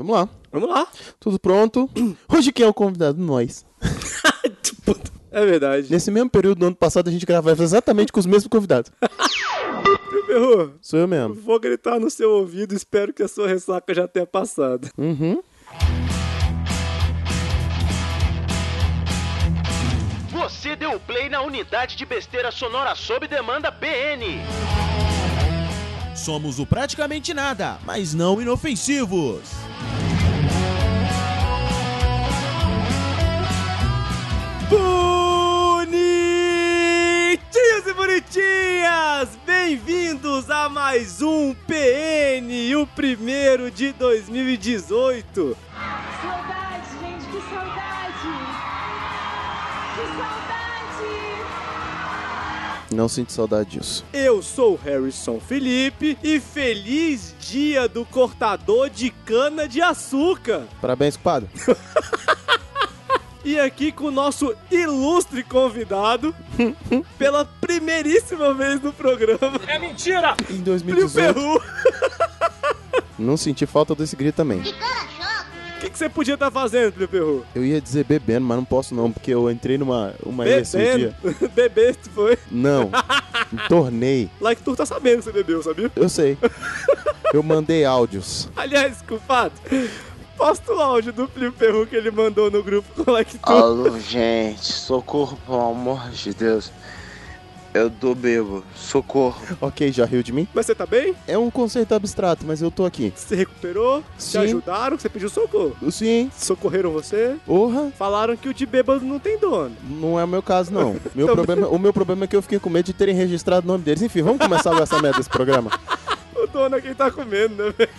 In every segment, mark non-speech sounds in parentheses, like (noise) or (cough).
Vamos lá. Vamos lá. Tudo pronto? (clears throat) Hoje quem é o convidado? Nós. (laughs) É verdade. Nesse mesmo período do ano passado a gente gravava exatamente com os mesmos convidados. (laughs) Meu perro, Sou eu mesmo. vou gritar no seu ouvido, espero que a sua ressaca já tenha passado. Uhum. Você deu play na unidade de besteira sonora sob demanda BN. Somos o praticamente nada, mas não inofensivos. Bonitinhos e bonitinhas! Bem-vindos a mais um PN, o primeiro de 2018. Saudade, Não sinto saudade disso. Eu sou o Harrison Felipe e feliz dia do cortador de cana de açúcar. Parabéns, compadre. (laughs) E aqui com o nosso ilustre convidado, (laughs) pela primeiríssima vez no programa, Em Plio 2018, Perru. (laughs) não senti falta desse grito também. O que, que você podia estar fazendo, Plio Perru? Eu ia dizer bebendo, mas não posso não, porque eu entrei numa uma esse Bebendo. dia. (laughs) Bebeste, foi. Não. (laughs) Tornei. Like Tour tá sabendo que você bebeu, sabia? Eu sei. (laughs) Eu mandei áudios. Aliás, culpado, posta o áudio do Plio Perru que ele mandou no grupo com Like Tour. Alô, gente, socorro, pelo amor de Deus. Eu tô bebo, socorro. Ok, já riu de mim? Mas você tá bem? É um conceito abstrato, mas eu tô aqui. Você recuperou? Te Sim. ajudaram? Você pediu socorro? Sim. Socorreram você? Porra, Falaram que o de bêbado não tem dono. não é o meu caso, não. (laughs) Meu problema, o meu problema é que eu fiquei com medo de terem registrado o nome deles. Enfim, vamos começar com essa merda desse programa. (laughs) O dono é quem tá comendo, né, velho?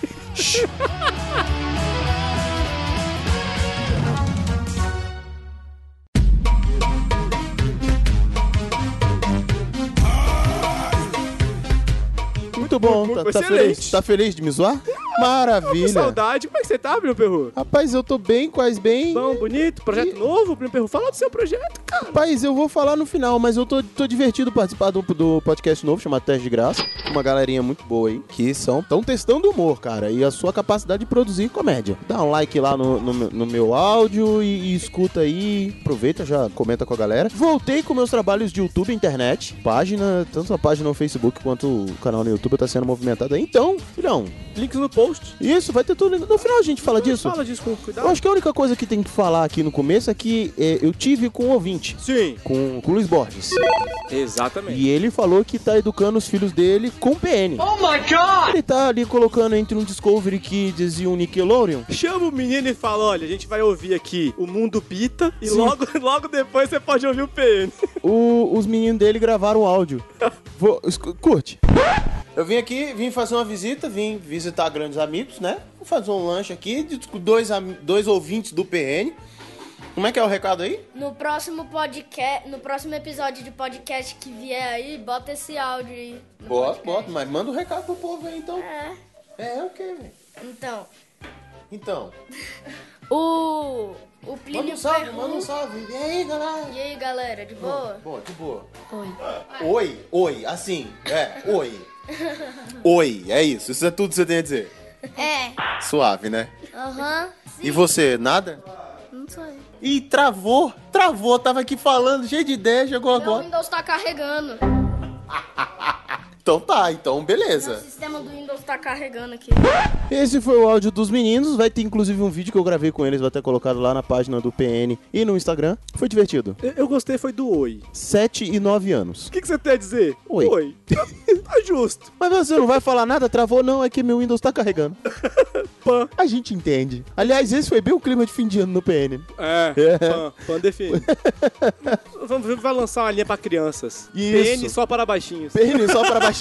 Bom. Tá, tá feliz? Tá feliz de me zoar? Maravilha. saudade. Como é que você tá, Bruno Perru? Rapaz, eu tô bem, quase bem. Bom, bonito, projeto novo, Bruno Perru. Fala do seu projeto, cara. Rapaz, eu vou falar no final, mas eu tô, tô divertido participar do, do podcast novo chamado Teste de Graça. Uma galerinha muito boa aí, que são tão testando humor, cara, e a sua capacidade de produzir comédia. Dá um like lá no, no, meu- no meu áudio e, e escuta aí. Aproveita, já comenta com a galera. Voltei com meus trabalhos de YouTube e internet. Página, tanto a página no Facebook quanto o canal no YouTube tá sendo movimentado aí. Então, filhão, Links no post. isso, vai ter tudo. No final a gente fala disso. Fala disso com Eu cuidado. acho que a única coisa que tem que falar aqui no começo é que é, eu tive com um ouvinte, Sim. com, com o Luiz Borges. Exatamente. E ele falou que tá educando os filhos dele com PN. Oh my god! Ele tá ali colocando entre um Discovery Kids e um Nickelodeon. Chama o menino e fala: olha, a gente vai ouvir aqui o Mundo Pita e Sim. logo, (laughs) logo depois você pode ouvir o PN. O- os meninos dele gravaram o áudio. (laughs) Vou, curte. Eu vim aqui, vim fazer uma visita, vim visitar grandes amigos, né? Vou fazer um lanche aqui de- dois, dois ouvintes do PN. Como é que é o recado aí? No próximo podcast, no próximo episódio de podcast que vier aí, bota esse áudio aí. Bota, podcast. bota, mas manda o recado pro povo aí então. É. É, ok, velho. Então, Então, (laughs) o o manda Plínio um salve, Perru- manda um salve. E aí, galera? E aí, galera, de boa? Boa, de boa. Oi. Oi, oi, assim, é, oi. (laughs) Oi, é isso, isso é tudo que você tem a dizer. É. Suave, né? Aham. E você, nada? Não sei. Ih, travou, travou, tava aqui falando, cheio de ideia, chegou Meu agora. Windows tá carregando. (laughs) Então tá, então O beleza. sistema do Windows tá carregando aqui. Esse foi o áudio dos meninos, vai ter inclusive um vídeo que eu gravei com eles, vai ter colocado lá na página do PN e no Instagram. Foi divertido. Eu, eu gostei, foi do oi. 7 e 9 anos. O que, que você tem a dizer? Oi. Oi. Tá, tá justo. (laughs) Mas você não vai falar nada? Travou? Não, é que meu Windows tá carregando. (laughs) Pan. A gente entende. Aliás, esse foi bem o clima de fim de ano no PN. É, (laughs) É. pan, pan define. Vamos ver vai lançar uma linha pra crianças. Isso. PN só para baixinhos. PN só para baixo.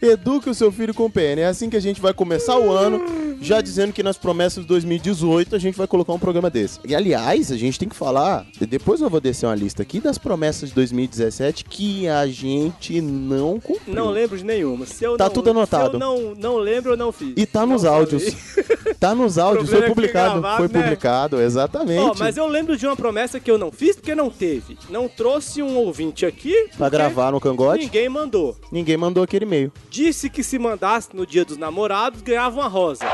Eduque o seu filho com PN. É assim que a gente vai começar o ano, já dizendo que nas promessas de 2018 a gente vai colocar um programa desse. E aliás, a gente tem que falar, depois eu vou descer uma lista aqui das promessas de 2017 que a gente não cumpriu. Não lembro de nenhuma. Se eu Tá não, tudo anotado. Se eu não, não lembro, eu não fiz. E tá nos Não áudios. falei. Tá nos (laughs) áudios, foi é publicado. gravado, Foi né? publicado, exatamente. Ó, mas eu lembro de uma promessa que eu não fiz porque não teve. Não trouxe um ouvinte aqui. Pra gravar no cangote, Ninguém mandou. ninguém mandou aquele e-mail. Disse que se mandasse no dia dos namorados, ganhava uma rosa.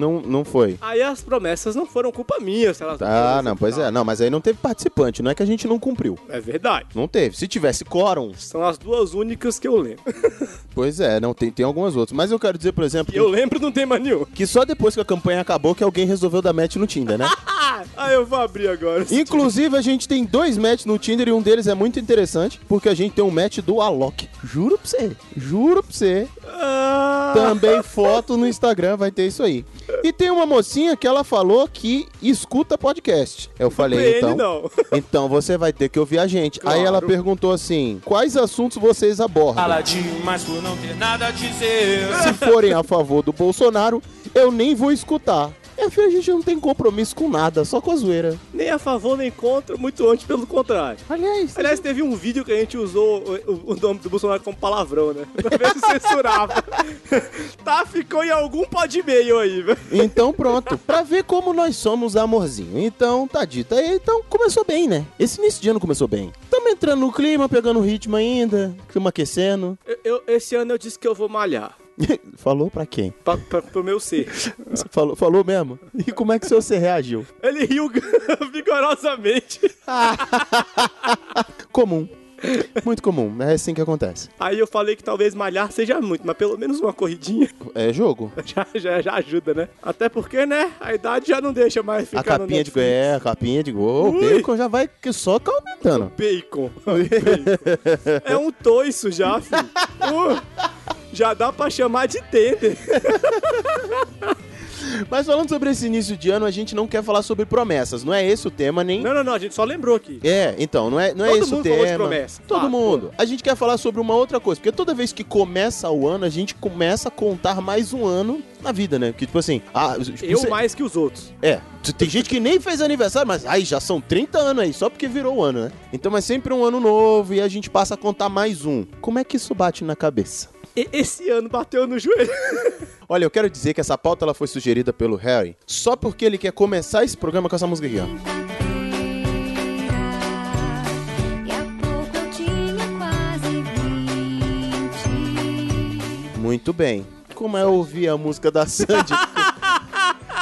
Não, não foi. Aí as promessas não foram culpa minha, se elas Ah, foram não, pois é. Não, mas aí não teve participante, não é que a gente não cumpriu. É verdade. Não teve. Se tivesse quórum, São as duas únicas que eu lembro. (laughs) pois é, não tem, tem algumas outras. Mas eu quero dizer, por exemplo, Que eu lembro não tem mais nenhum. que só depois que a campanha acabou que alguém resolveu dar match no Tinder, né? (laughs) Ah, eu vou abrir agora. Inclusive, a gente tem dois matches no Tinder e um deles é muito interessante, porque a gente tem um match do Alok. Juro pra você. Juro pra você. Ah, Também foto no Instagram vai ter isso aí. E tem uma mocinha que ela falou que escuta podcast. Eu falei, PN então. não. (laughs) Então você vai ter que ouvir a gente. Aí ela Claro. perguntou assim: quais assuntos vocês abordam? Fala demais por não ter nada a dizer. Se forem a favor do Bolsonaro, eu nem vou escutar. É, filho, a gente não tem compromisso com nada, só com a zoeira. Nem a favor nem contra, muito antes pelo contrário. Aliás, Aliás, teve um vídeo que a gente usou o, o- nome do Bolsonaro como palavrão, né? (laughs) Pra ver se censurava. (laughs) tá, ficou em algum pod e-mail aí, velho. Então pronto, pra ver como nós somos amorzinho. Então tá dito aí, então começou bem, né? Esse início de ano começou bem. Tamo entrando no clima, pegando ritmo ainda, clima aquecendo. Eu- eu- esse ano eu disse que eu vou malhar. (laughs) falou pra quem? Pra, pra, pro meu ser. Você (laughs) falou, falou mesmo? E como é que seu você reagiu? Ele riu (laughs) vigorosamente. Comum. Muito comum, é assim que acontece. Aí eu falei que talvez malhar seja muito, mas pelo menos uma corridinha É jogo. já, já, já ajuda, né? Até porque, né? A idade já não deixa mais ficar A capinha de é, a capinha de gol, o bacon já vai só tá aumentando. Bacon. Bacon. É um toiço já, filho. Uh, já dá pra chamar de tender. (laughs) Mas falando sobre esse início de ano, a gente não quer falar sobre promessas, não é esse o tema nem Não, não, não, a gente só lembrou aqui. É, então, não é, não é Todo esse o mundo falou de tema. promessa. Todo Ah, mundo. A gente quer falar sobre uma outra coisa, porque toda vez que começa o ano, a gente começa a contar mais um ano na vida, né? Que tipo assim, ah, Eu você- mais que os outros. É, tem gente que nem fez aniversário, mas ai, já são 30 anos aí, só porque virou o ano, né? Então é sempre um ano novo e a gente passa a contar mais um. Como é que isso bate na cabeça? E- esse ano bateu no joelho. (laughs) Olha, eu quero dizer que essa pauta ela foi sugerida pelo Harry só porque ele quer começar esse programa com essa música aqui, ó. Muito bem. Como é ouvir a música da Sandy? (laughs)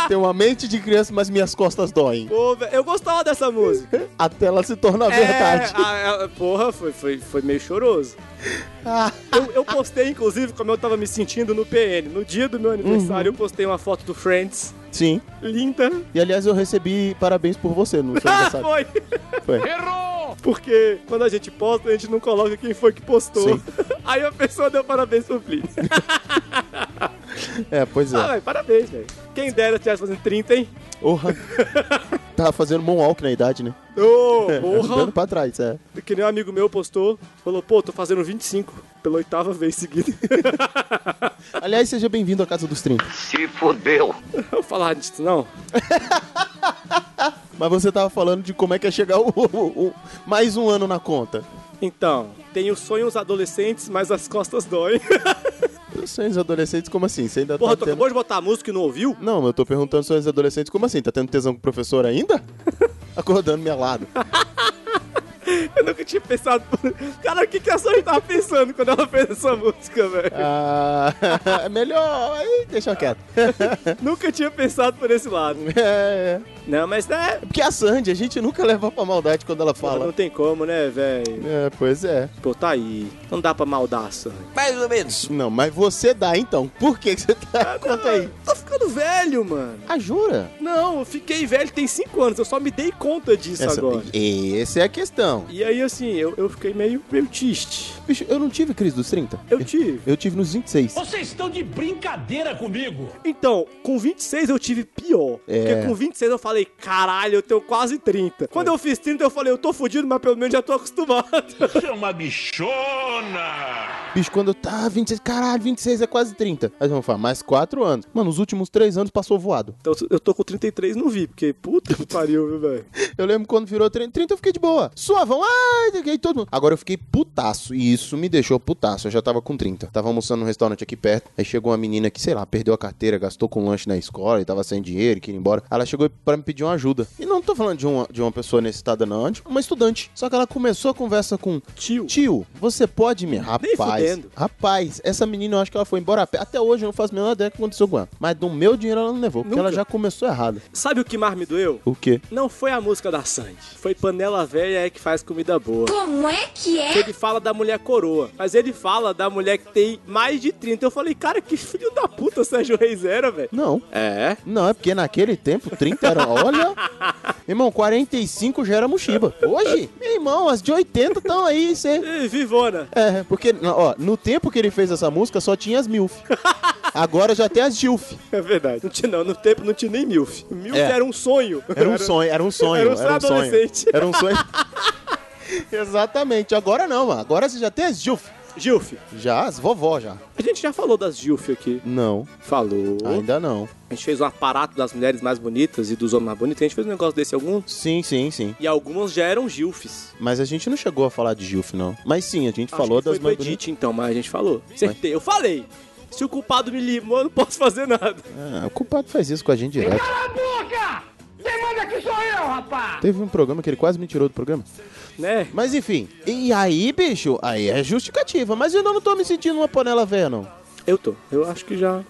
Tem uma mente de criança, mas minhas costas doem. Pô, velho, eu gostava dessa música. (laughs) Até ela se torna verdade. É, a- a- porra, foi, foi, foi meio choroso. Ah. (laughs) Eu, eu postei, inclusive, como eu tava me sentindo no PN. No dia do meu aniversário, eu postei uma foto do Friends. Sim. Linda. E aliás, eu recebi parabéns por você no seu (laughs) Ah, aniversário. foi. Foi. Porque quando a gente posta, a gente não coloca quem foi que postou. Sim. Aí a pessoa deu parabéns pro Felipe. (laughs) É, pois Ah, é. velho, parabéns, velho. Quem dera tivesse fazendo 30, hein? Porra. Tava fazendo moonwalk na idade, né? Ô, (laughs) Andando porra. pra trás, é. Que nem um amigo meu postou. Falou, pô, tô fazendo 25 pela oitava vez seguida. (laughs) Aliás, seja bem-vindo à Casa dos 30. Se fudeu. Eu vou falar disso, não. Mas você tava falando de como é que é chegar o, o- o- mais um ano na conta. Então, tenho sonhos adolescentes, mas as costas doem. Os sonhos adolescentes, como assim? Você ainda Porra, tá tu acabou de botar a música e não ouviu? Não, eu tô perguntando sonhos adolescentes, como assim? Tá tendo tesão com o professor ainda? (laughs) Acordando minha lado. (laughs) Eu nunca tinha pensado. Cara, o que, que a Sony tava pensando quando ela fez essa música, velho? Ah, (laughs) é melhor. Deixa quieto. Nunca tinha pensado por esse lado. É, Não, mas né? porque a Sandy, a gente nunca leva pra maldade quando ela fala. não tem como, né, velho? É, pois é. Pô, tá aí. Não dá pra maldar a Sony. Mais ou menos. Não, mas você dá então. Por que, que você tá? Conta aí. Tô ficando velho, mano. Ah, jura? Não, eu fiquei velho tem 5 anos. Eu só me dei conta disso Essa, agora. essa é a questão. E aí, assim, eu, eu fiquei meio, meio triste. Bicho, eu não tive crise dos 30. Eu tive. Eu tive nos 26. Vocês estão de brincadeira comigo? Então, com 26 eu tive pior. É. Porque com 26 eu falei, caralho, eu tenho quase 30. Quando eu fiz 30, eu falei, eu tô fudido, mas pelo menos já tô acostumado. Você (laughs) é uma bichona! Bicho, quando eu tava 26, caralho, 26 é quase 30. Aí vamos falar, mais 4 anos. Mano, os últimos três anos passou voado. Então eu tô com 33 e não vi, porque puta que pariu, viu, velho? (laughs) Eu lembro quando virou 30, 30 eu fiquei de boa. Suavão, ai, fiquei todo mundo. Agora eu fiquei putaço, e isso me deixou putaço. Eu já tava com 30. Tava almoçando num restaurante aqui perto, aí chegou uma menina que, sei lá, perdeu a carteira, gastou com lanche na escola e tava sem dinheiro e queria ir embora. Ela chegou pra me pedir uma ajuda. E não tô falando de uma, de uma pessoa necessitada, não, de uma estudante. Só que ela começou a conversa com Tio. Tio, você pode me. Rapaz, rapaz, essa menina eu acho que ela foi embora a pé. Até hoje eu não faço a menor ideia do que aconteceu com ela. Mas do meu dinheiro ela não levou, porque Nunca. ela já começou errado. Sabe o que mais me doeu? O quê? Não foi a música da Sandy. Foi Panela Velha é que faz comida boa. Como é que é? Ele fala da mulher coroa, mas ele fala da mulher que tem mais de 30. Eu falei, cara, que filho da puta Sérgio Reis era, velho. Não. É? Não, é porque naquele tempo 30 era. Olha. irmão, 45 já era mochiba. Hoje, meu irmão, as de 80 estão aí. Cê... Ih, Vivona. É, porque, ó, no tempo que ele fez essa música só tinha as MILF. Agora já tem as GILF. É verdade. Não tinha, não. No tempo não tinha nem MILF. MILF É. era um sonho. Era um sonho, era um sonho. Era um sonho sonho. adolescente. Era um sonho. (laughs) Exatamente. Agora não, mano. Agora você já tem as GILF. Gilf. Já, as vovó já. A gente já falou das Gilf aqui. Não, Falou. ainda não. A gente fez um aparato das mulheres mais bonitas e dos homens mais bonitos. A gente fez um negócio desse algum. Sim, sim, sim. E algumas já eram Gilfs. Mas a gente não chegou a falar de GILF, não. Mas sim, a gente Acho falou das mais bonitas. Edith, então, mas a gente falou. Acertei. Eu falei. Se o culpado me limou, eu não posso fazer nada. Ah, o culpado faz isso com a gente direto. Cala a boca! Quem manda aqui sou eu, rapaz! Teve um programa que ele quase me tirou do programa. Né? Mas enfim, e aí, bicho, aí é justificativa. Mas eu não tô me sentindo uma panela velha, não. Eu tô. Eu acho que já.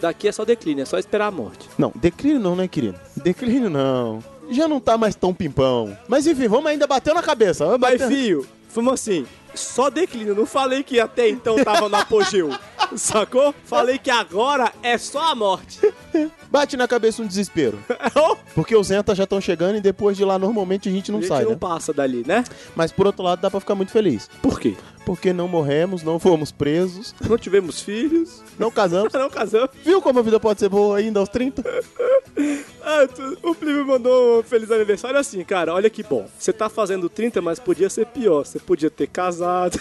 Daqui é só declínio, é só esperar a morte. Não, declínio não, né, querido? Declínio não. Já não tá mais tão pimpão. Mas enfim, vamos ainda bater na cabeça. Vamos Mas, bater... filho, fomos assim. Só declínio. Não falei que até então tava no apogeu. (laughs) Sacou? Falei que agora é só a morte. Bate na cabeça um desespero. (laughs) Porque os Zenta já estão chegando e depois de lá normalmente a gente não a gente sai, não né? passa dali, né? Mas por outro lado dá pra ficar muito feliz. Por quê? Porque não morremos, não fomos presos, Não tivemos filhos, não casamos. (laughs) não casamos. Viu como a vida pode ser boa ainda aos 30? (laughs) Ah, tu- o Plínio mandou um feliz aniversário assim, cara. Olha que bom. Você tá fazendo 30, mas podia ser pior. Você podia ter casado.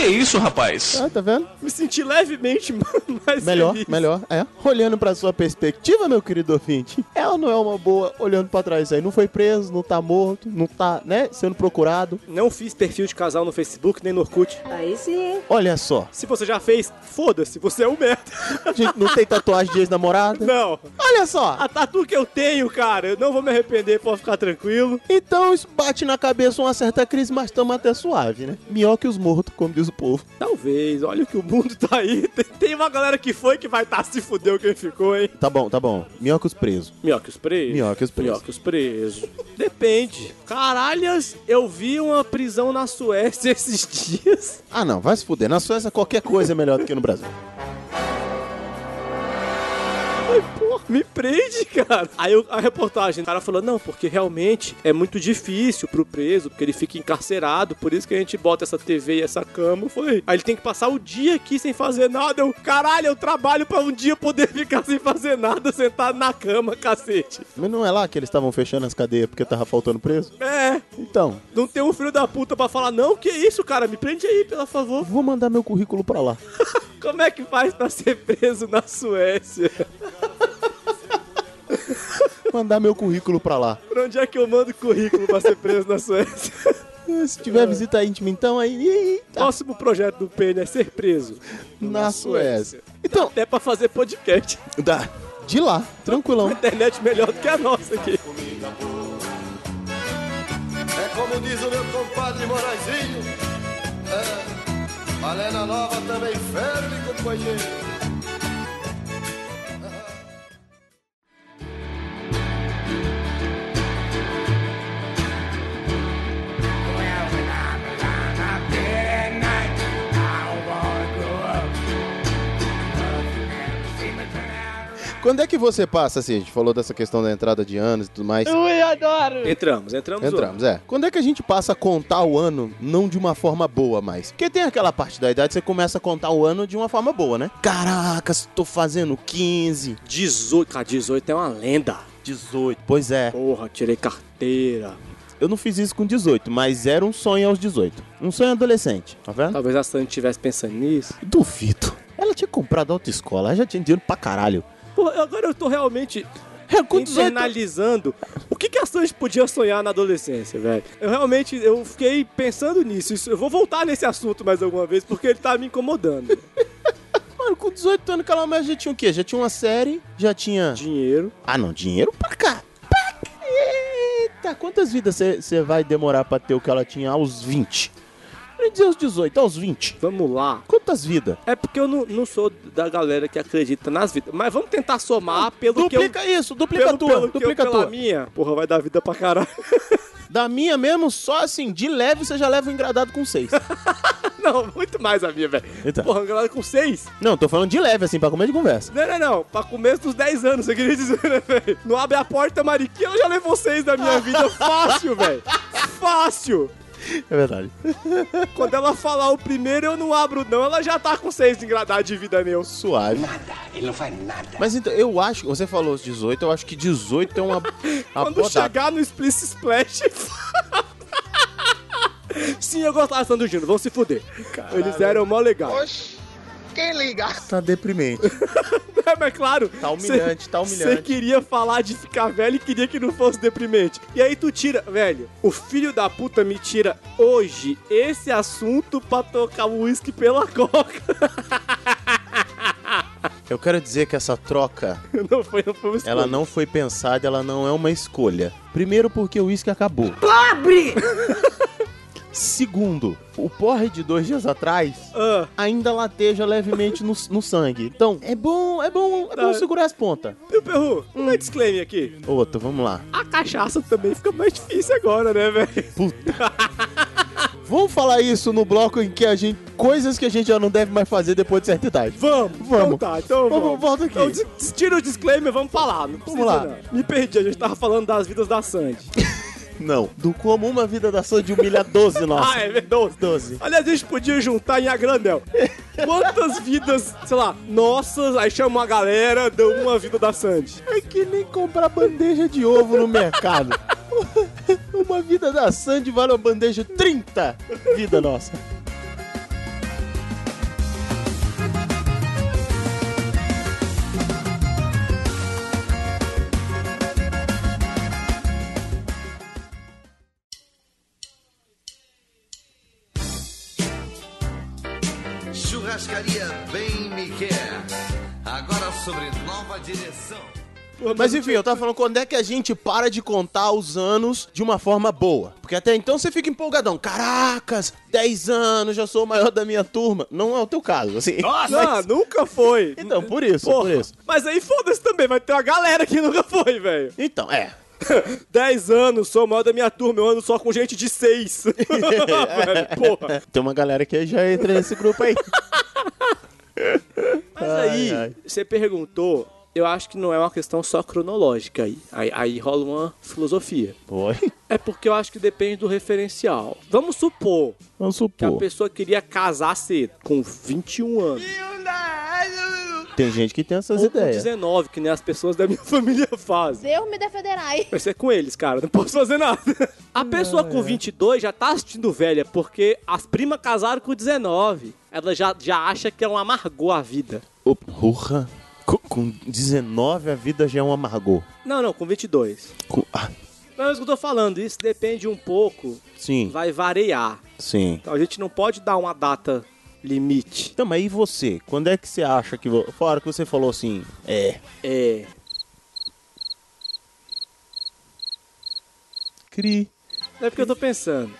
Que isso, rapaz? Ah, tá vendo? Me senti levemente (laughs) mais Melhor, feliz. melhor, é. Olhando pra sua perspectiva, meu querido ouvinte, é ou não é uma boa olhando pra trás aí? Não foi preso, não tá morto, não tá, né, sendo procurado. Não fiz perfil de casal no Facebook nem no Orkut. Aí sim. Olha só, Se você já fez, foda-se, você é um merda. a gente não tem tatuagem de ex-namorada. Não. Olha só, A tatu que eu tenho, cara, eu não vou me arrepender, pode ficar tranquilo. então isso bate na cabeça uma certa crise, mas tamo até suave, né? Melhor que os mortos, como diz o povo. Talvez, olha que o mundo tá aí. (laughs) Tem, uma galera que foi que vai estar se fudeu quem ficou, hein? Tá bom, tá bom. Melhor que os presos. Melhor que os presos. Melhor que os presos. Melhor que os presos. Depende. Caralhas, eu vi uma prisão na Suécia (laughs) esses dias. Ah, não, vai se fuder. Na Suécia qualquer coisa é melhor do que no Brasil. Ai, porra, me prende, cara. Aí o- a reportagem, o cara falou, não, porque realmente é muito difícil pro preso, porque ele fica encarcerado, por isso que a gente bota essa TV e essa cama. Eu falei, aí ele tem que passar o dia aqui sem fazer nada. Eu, caralho, eu trabalho pra um dia poder (laughs) ficar sem fazer nada, sentado na cama, cacete. Mas não é lá que eles estavam fechando as cadeias porque tava faltando preso? É, Então, não tem um filho da puta pra falar, não, que isso, cara, me prende aí, pelo favor. vou mandar meu currículo pra lá. (laughs) Como é que faz pra ser preso na Suécia? (laughs) (laughs) Mandar meu currículo pra lá. Pra onde é que eu mando currículo pra ser preso na Suécia? (laughs) Se tiver visita íntima, então aí. Eita, Próximo projeto do PN é ser preso na Suécia. Então, Até pra fazer podcast. dá. De lá, tranquilão. Internet melhor do que a nossa aqui. É como diz o meu compadre Moraizinho. É, Malena Nova também ferve, companheiro. Quando é que você passa, assim? A gente falou dessa questão da entrada de anos e tudo mais. Entramos, entramos. Entramos, é. Quando é que a gente passa a contar o ano não de uma forma boa mais? Porque tem aquela parte da idade que você começa a contar o ano de uma forma boa, né? Caracas, tô fazendo 15, 18. Cara, 18 é uma lenda. 18. Pois é. Porra, tirei carteira. Eu não fiz isso com 18, mas era um sonho aos 18. Um sonho adolescente, tá vendo? Talvez a Sandy estivesse pensando nisso. Duvido. Ela tinha comprado autoescola, ela já tinha dinheiro pra caralho. Porra, agora eu tô realmente É, com 18 internalizando o que, que a Sanji podia sonhar na adolescência, velho. Eu realmente, eu fiquei pensando nisso. Isso- Eu vou voltar nesse assunto mais alguma vez, porque ele tá me incomodando. (laughs) Mano, com 18 anos, aquela mulher já tinha o quê? Já tinha uma série, já tinha... Dinheiro. Ah, não, dinheiro pra cá. Pra. Eita, quantas vidas você vai demorar pra ter o que ela tinha aos 20? Eu ia dizer aos 18, aos 20. Vamos lá. Quantas vidas? É porque eu não, não sou da galera que acredita nas vidas. Mas vamos tentar somar pelo que eu... Duplica isso, duplica Pelo, tua, pelo que eu, duplica pela tua. minha. Porra, vai dar vida pra caralho. (laughs) Da minha mesmo, só assim, de leve você já leva o engradado com 6. (laughs) Não, muito mais a minha, velho. Então. Porra, galera com seis. Não, tô falando de leve, assim, pra comer de conversa. Não, não, não. Pra começo dos 10 anos, você queria dizer, né, velho? Não abre a porta, Mariquinha, ela já levou seis da minha (laughs) vida fácil, velho. Fácil. É verdade. (laughs) Quando ela falar o primeiro, eu não abro, não. Ela já tá com seis engradados de vida meu. Suave. Ele não faz nada. Mas então, eu acho, você falou os 18, eu acho que 18 é uma, (laughs) uma Quando boa data. chegar no Split Splash. (laughs) Sim, eu gostava do Júnior, vão se fuder. Eles eram mó legal. Quem liga? Tá deprimente. (laughs) É, mas claro. Tá humilhante, tá Você humilhante. queria falar de ficar velho e queria que não fosse deprimente. E aí tu tira, velho, o filho da puta me tira hoje esse assunto pra tocar o uísque pela (laughs) coca. Eu quero dizer que essa troca, Não (laughs) foi, não foi uma escolha. ela não foi pensada, ela não é uma escolha. Primeiro porque o uísque acabou. Pobre! Segundo, o porre de dois dias atrás Ah, ainda lateja levemente no, no sangue. Então, é bom, é bom, é bom Tá. segurar as pontas. e o Perru, um disclaimer aqui. Outro, vamos lá. A cachaça também fica mais difícil agora, né, velho? Vamos falar isso no bloco em que a gente. Coisas que a gente já não deve mais fazer depois de certa idade. Vamos, Vamos. Então tá, então Vamos, vamos. volta aqui. Então, tira o disclaimer, vamos falar. Precisa, lá. não. Me perdi, a gente tava falando das vidas da Sandy. (laughs) Não. Do como uma vida da Sandy humilha 12, nossa. Ah, é verdade. 12. Aliás, a gente podia juntar em a granel. Quantas vidas, sei lá, nossas, aí chama uma galera, deu uma vida da Sandy. É que nem comprar bandeja de ovo no mercado. (laughs) Uma vida da Sandy vale uma bandeja 30 vida nossa. Churrascaria Bem Me Quer. Agora sobre nova direção. Mas enfim, eu tava falando quando é que a gente para de contar os anos de uma forma boa. Porque até então você fica empolgadão. Caracas, 10 anos, já sou o maior da minha turma. Não é o teu caso, assim. Não, nunca foi. Então, por isso, Porra, por isso. Mas aí foda-se também, vai ter uma galera que nunca foi, velho. Então, é. (laughs) 10 anos, sou o maior da minha turma, eu ando só com gente de 6. (laughs) velho, porra. Tem uma galera que já entra nesse grupo aí. Mas Ai, aí, ai. você perguntou, eu acho que não é uma questão só cronológica aí. Aí, aí rola uma filosofia. Oi? É porque eu acho que depende do referencial. Vamos supor Vamos que a supor. pessoa queria casar cedo, com 21 anos. Tem gente que tem essas Ou com ideias. 19, que nem as pessoas da minha (laughs) família fazem. Deus me defenderai. Vai ser com eles, cara. Não posso fazer nada. A pessoa com 22 já tá assistindo velha, porque as primas casaram com 19. Ela já, já acha que é um amargou a vida. Ô, Porra. Com, com 19 a vida já é um amargor. Não, não, com 22. Com- ah, Não é isso que eu tô falando. Isso depende um pouco. sim, Vai variar. sim. Então a gente não pode dar uma data limite. Então, mas e você? Quando é que você acha que... vo- Foi a hora que você falou assim... É... É. Cri. É porque eu tô pensando.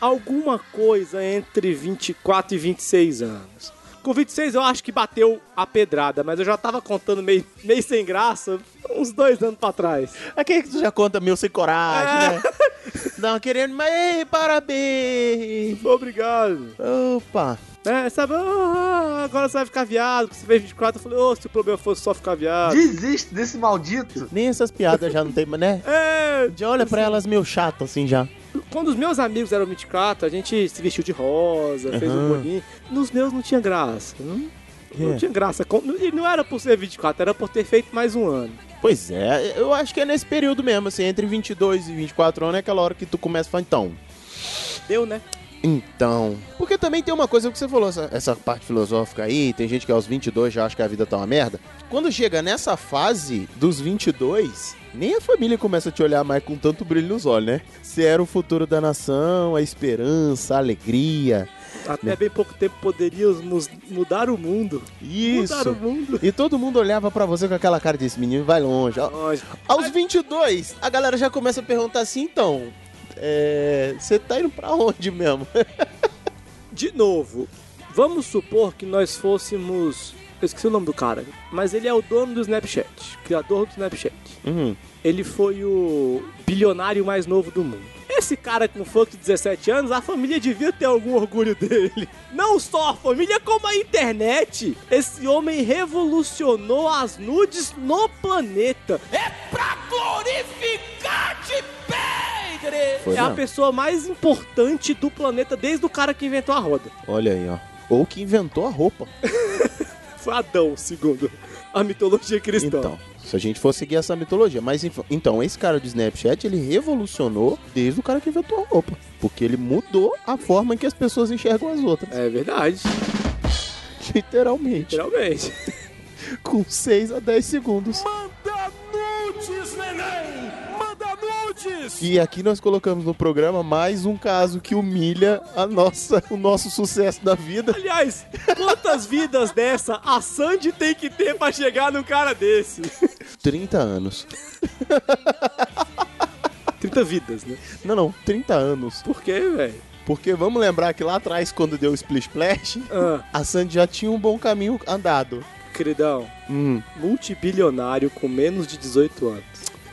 Alguma coisa entre 24 e 26 anos. Com 26 eu acho que bateu a pedrada, mas eu já tava contando meio, meio sem graça uns dois anos pra trás. Aquele que tu já conta meio sem coragem, É. né? Não, querendo... Mas, ei, parabéns! Obrigado. Opa! É, sabe? Ah, agora você vai ficar viado. Você fez 24. Eu falei, ô, se o problema fosse só ficar viado. Desiste desse maldito. Nem essas piadas já não tem, mais, né? (laughs) É, Já olha pra elas meio chato assim já. quando os meus amigos eram 24, a gente se vestiu de rosa, fez um bolinho. Nos meus não tinha graça. Não, não É. tinha graça. E não era por ser 24, era por ter feito mais um ano. Pois é, eu acho que é nesse período mesmo, assim, entre 22 e 24 anos é aquela hora que tu começa a falar, então, Deu, né? Então. Porque também tem uma coisa que você falou, essa, essa parte filosófica aí, tem gente que aos 22 já acha que a vida tá uma merda. Quando chega nessa fase dos 22, nem a família começa a te olhar mais com tanto brilho nos olhos, né? Você era o futuro da nação, a esperança, a alegria. Até bem pouco tempo poderíamos mudar o mundo. Isso. Mudar o mundo. E todo mundo olhava pra você com aquela cara desse menino vai longe. Ao- Longe. Aos 22, a galera já começa a perguntar assim, então, é, você tá indo pra onde mesmo? (laughs) De novo, vamos supor que nós fôssemos. Eu esqueci o nome do cara, mas ele é o dono do Snapchat, criador do Snapchat. Uhum. Ele foi o bilionário mais novo do mundo. Esse cara com funk de 17 anos, a família devia ter algum orgulho dele. Não só a família, como a internet. Esse homem revolucionou as nudes no planeta. É pra glorificar de Pedro! Foi É a pessoa mais importante do planeta desde o cara que inventou a roda. Olha aí, ó. Ou que inventou a roupa. (laughs) Foi Adão, segundo a mitologia cristã. Então, se a gente for seguir essa mitologia. Mas então, esse cara do Snapchat, ele revolucionou desde o cara que inventou a roupa. Porque ele mudou a forma em que as pessoas enxergam as outras. É verdade, Literalmente. literalmente. (laughs) Com 6 a 10 segundos. Manda nudes, neném! Manda nudes! E aqui nós colocamos no programa mais um caso que humilha a nossa, o nosso sucesso da vida. Aliás, quantas vidas dessa a Sandy tem que ter pra chegar num cara desse? 30 anos. 30 vidas, né? Não, não, 30 anos. Por quê, velho? Porque vamos lembrar que lá atrás, quando deu o Splish Splash, Ah, a Sandy já tinha um bom caminho andado. queridão, Hum, multibilionário com menos de 18 anos.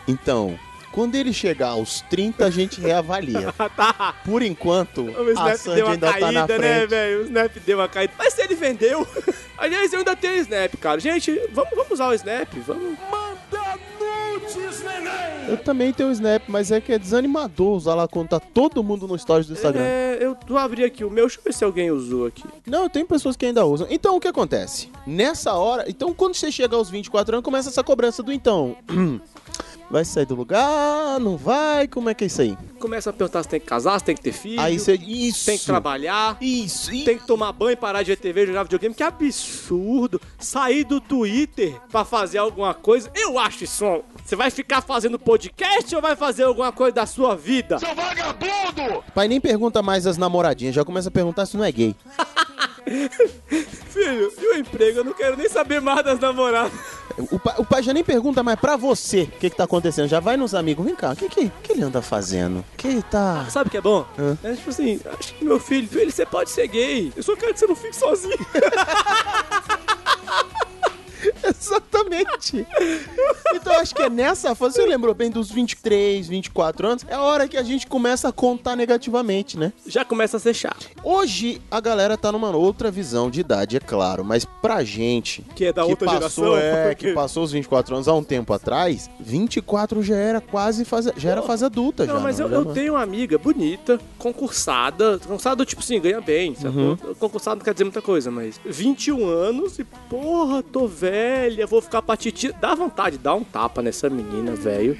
então, quando ele chegar aos 30, a gente reavalia. (laughs) tá. Por enquanto, O a Snap Sandy deu uma ainda tá na caída, né, frente. velho? O Snap deu uma caída. Mas se ele vendeu. (laughs) Aliás, eu ainda tenho Snap, cara. Gente, vamos, vamos usar o Snap? Vamos. Manda nudes, neném! Eu também tenho o Snap, mas é que é desanimador usar lá quando tá todo mundo no stories do Instagram. É, eu vou abrir aqui o meu. Deixa eu ver se alguém usou aqui. Não, tem pessoas que ainda usam. Então, o que acontece? Nessa hora... Então, quando você chega aos 24 anos, começa essa cobrança do então. (clears throat) Vai sair do lugar? Não vai? Como é que é isso aí? Começa a perguntar se tem que casar, se tem que ter filho. Aí você... Isso! Tem que trabalhar. Isso! e- Tem que tomar banho, parar de ver TV, jogar videogame. Que absurdo. Sair do Twitter pra fazer alguma coisa. Eu acho isso. Você vai ficar fazendo podcast ou vai fazer alguma coisa da sua vida? Seu vagabundo! Pai nem pergunta mais as namoradinhas, já começa a perguntar se não é gay. (laughs) Filho, e o emprego? Eu não quero nem saber mais das namoradas. O pai, o pai já nem pergunta mais pra você o que que tá acontecendo. Já vai nos amigos. Vem cá, o que, que, que ele anda fazendo? Que ele tá... Sabe o que é bom? Hã? É tipo assim, acho que meu filho, filho, você pode ser gay. Eu só quero que você não fique sozinho. (laughs) Exatamente. Então acho que é nessa fase, você lembrou bem dos 23, 24 anos, é a hora que a gente começa a contar negativamente, né? Já começa a ser chato. Hoje a galera tá numa outra visão de idade, é claro, mas pra gente Que é da que outra passou, geração. é, que passou os 24 anos há um tempo atrás, 24 já era quase fase, já era fase adulta Não, já. mas eu, já eu não- tenho uma amiga bonita, concursada. Concursada, tipo assim, ganha bem. Sabe? Uhum. Concursada não quer dizer muita coisa, mas 21 anos e, porra, tô velha, vou ficar pra titia. Dá vontade de dar um tapa nessa menina, velho.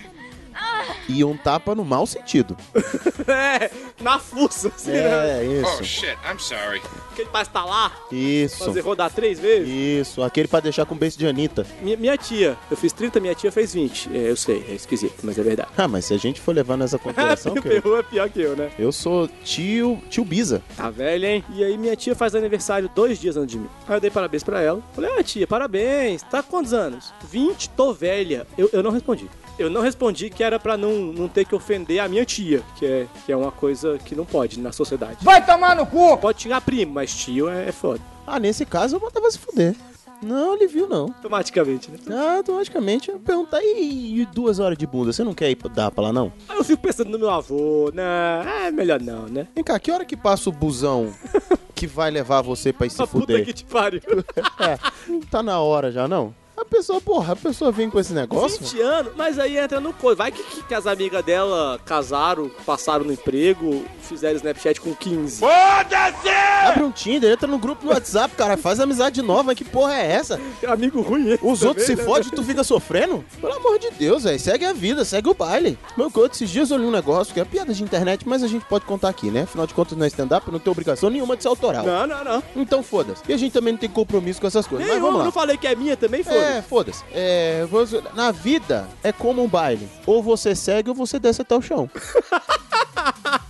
E um tapa no mau sentido. (laughs) é, na fuça, assim, né? É, isso. shit, I'm sorry. Aquele pra estar lá, Isso. fazer rodar três vezes. Isso, aquele pra deixar com beijo de Anitta. Minha, minha tia, eu fiz 30, minha tia fez 20. É, eu sei, é esquisito, mas é verdade. Ah, mas se a gente for levar nessa (laughs) consideração, querido, Perru é pior que eu, né? eu sou tio, tio Biza. Tá velha, hein? E aí minha tia faz aniversário dois dias antes de mim. Aí eu dei parabéns pra ela. Falei, ah, tia, parabéns. Tá com quantos anos? 20, tô velha. Eu, eu não respondi. Eu não respondi que era pra não, não ter que ofender a minha tia, que é, que é uma coisa que não pode na sociedade. Vai tomar no cu! Pode xingar primo, mas tio é, é foda. Ah, nesse caso eu mandava se fuder. Não, ele viu não. Automaticamente, né? Ah, automaticamente eu perguntar, e, e duas horas de bunda, você não quer ir dar pra lá não? Aí eu fico pensando no meu avô, né? É melhor não, né? Vem cá, que hora que passa o busão (laughs) que vai levar você pra ir se A puta fuder? que te pariu. (laughs) É, tá na hora já, não? Pessoa, porra, a pessoa vem com esse negócio. 20 anos, mas aí entra no coisa. Vai que, que as amigas dela casaram, passaram no emprego, fizeram Snapchat com 15. Abre um Tinder, entra no grupo no WhatsApp, cara, faz amizade nova. Que porra é essa? Amigo ruim esse Os também, outros se né? fodem tu fica sofrendo? Pelo amor de Deus, velho. Segue a vida, segue o baile. Meu coach, esses dias eu li um negócio que é piada de internet, mas a gente pode contar aqui, né? Afinal de contas, não é stand-up, não tem obrigação nenhuma de ser autoral. Não, não, não. Então foda-se. E a gente também não tem compromisso com essas coisas. Mas Nenhum, vamos lá. não falei que é minha também, foi. É, foda-se. É, na vida é como um baile. Ou você segue ou você desce até o chão. (laughs)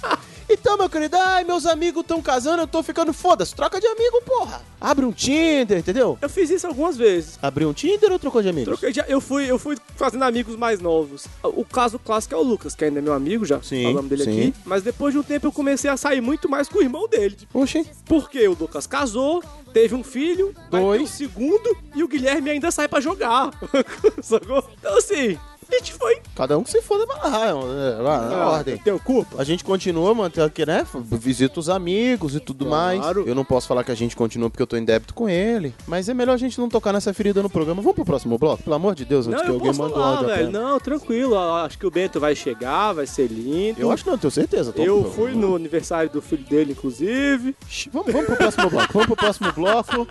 Então, meu querido, ai, meus amigos estão casando, eu tô ficando foda-se. Troca de amigo, porra. Abre um Tinder, entendeu? Eu fiz isso algumas vezes. Abriu um Tinder ou trocou de amigos? Troquei de- Eu fui, eu fui fazendo amigos mais novos. O caso clássico é o Lucas, que ainda é meu amigo, já Sim, falamos dele sim. aqui. Mas depois de um tempo eu comecei a sair muito mais com o irmão dele. Oxi. Porque o Lucas casou, teve um filho, Dois. um segundo, e o Guilherme ainda sai pra jogar. (laughs) Sacou? Então assim, gente foi. Cada um que se foda pra lá, é, é, é, na ordem. Tem culpa? A gente continua mantendo aqui, né? Visita os amigos e tudo Claro. mais. Eu não posso falar que a gente continua porque eu tô em débito com ele. Mas é melhor a gente não tocar nessa ferida no programa. Vamos pro próximo bloco? Pelo amor de Deus, antes Não, que eu alguém mande velho. até. Não, tranquilo. Acho que o Bento vai chegar, vai ser lindo. Eu acho que não, tenho certeza. Tô- Eu fui no aniversário do filho dele, inclusive. Vamos, vamos pro próximo bloco. Vamos pro próximo bloco.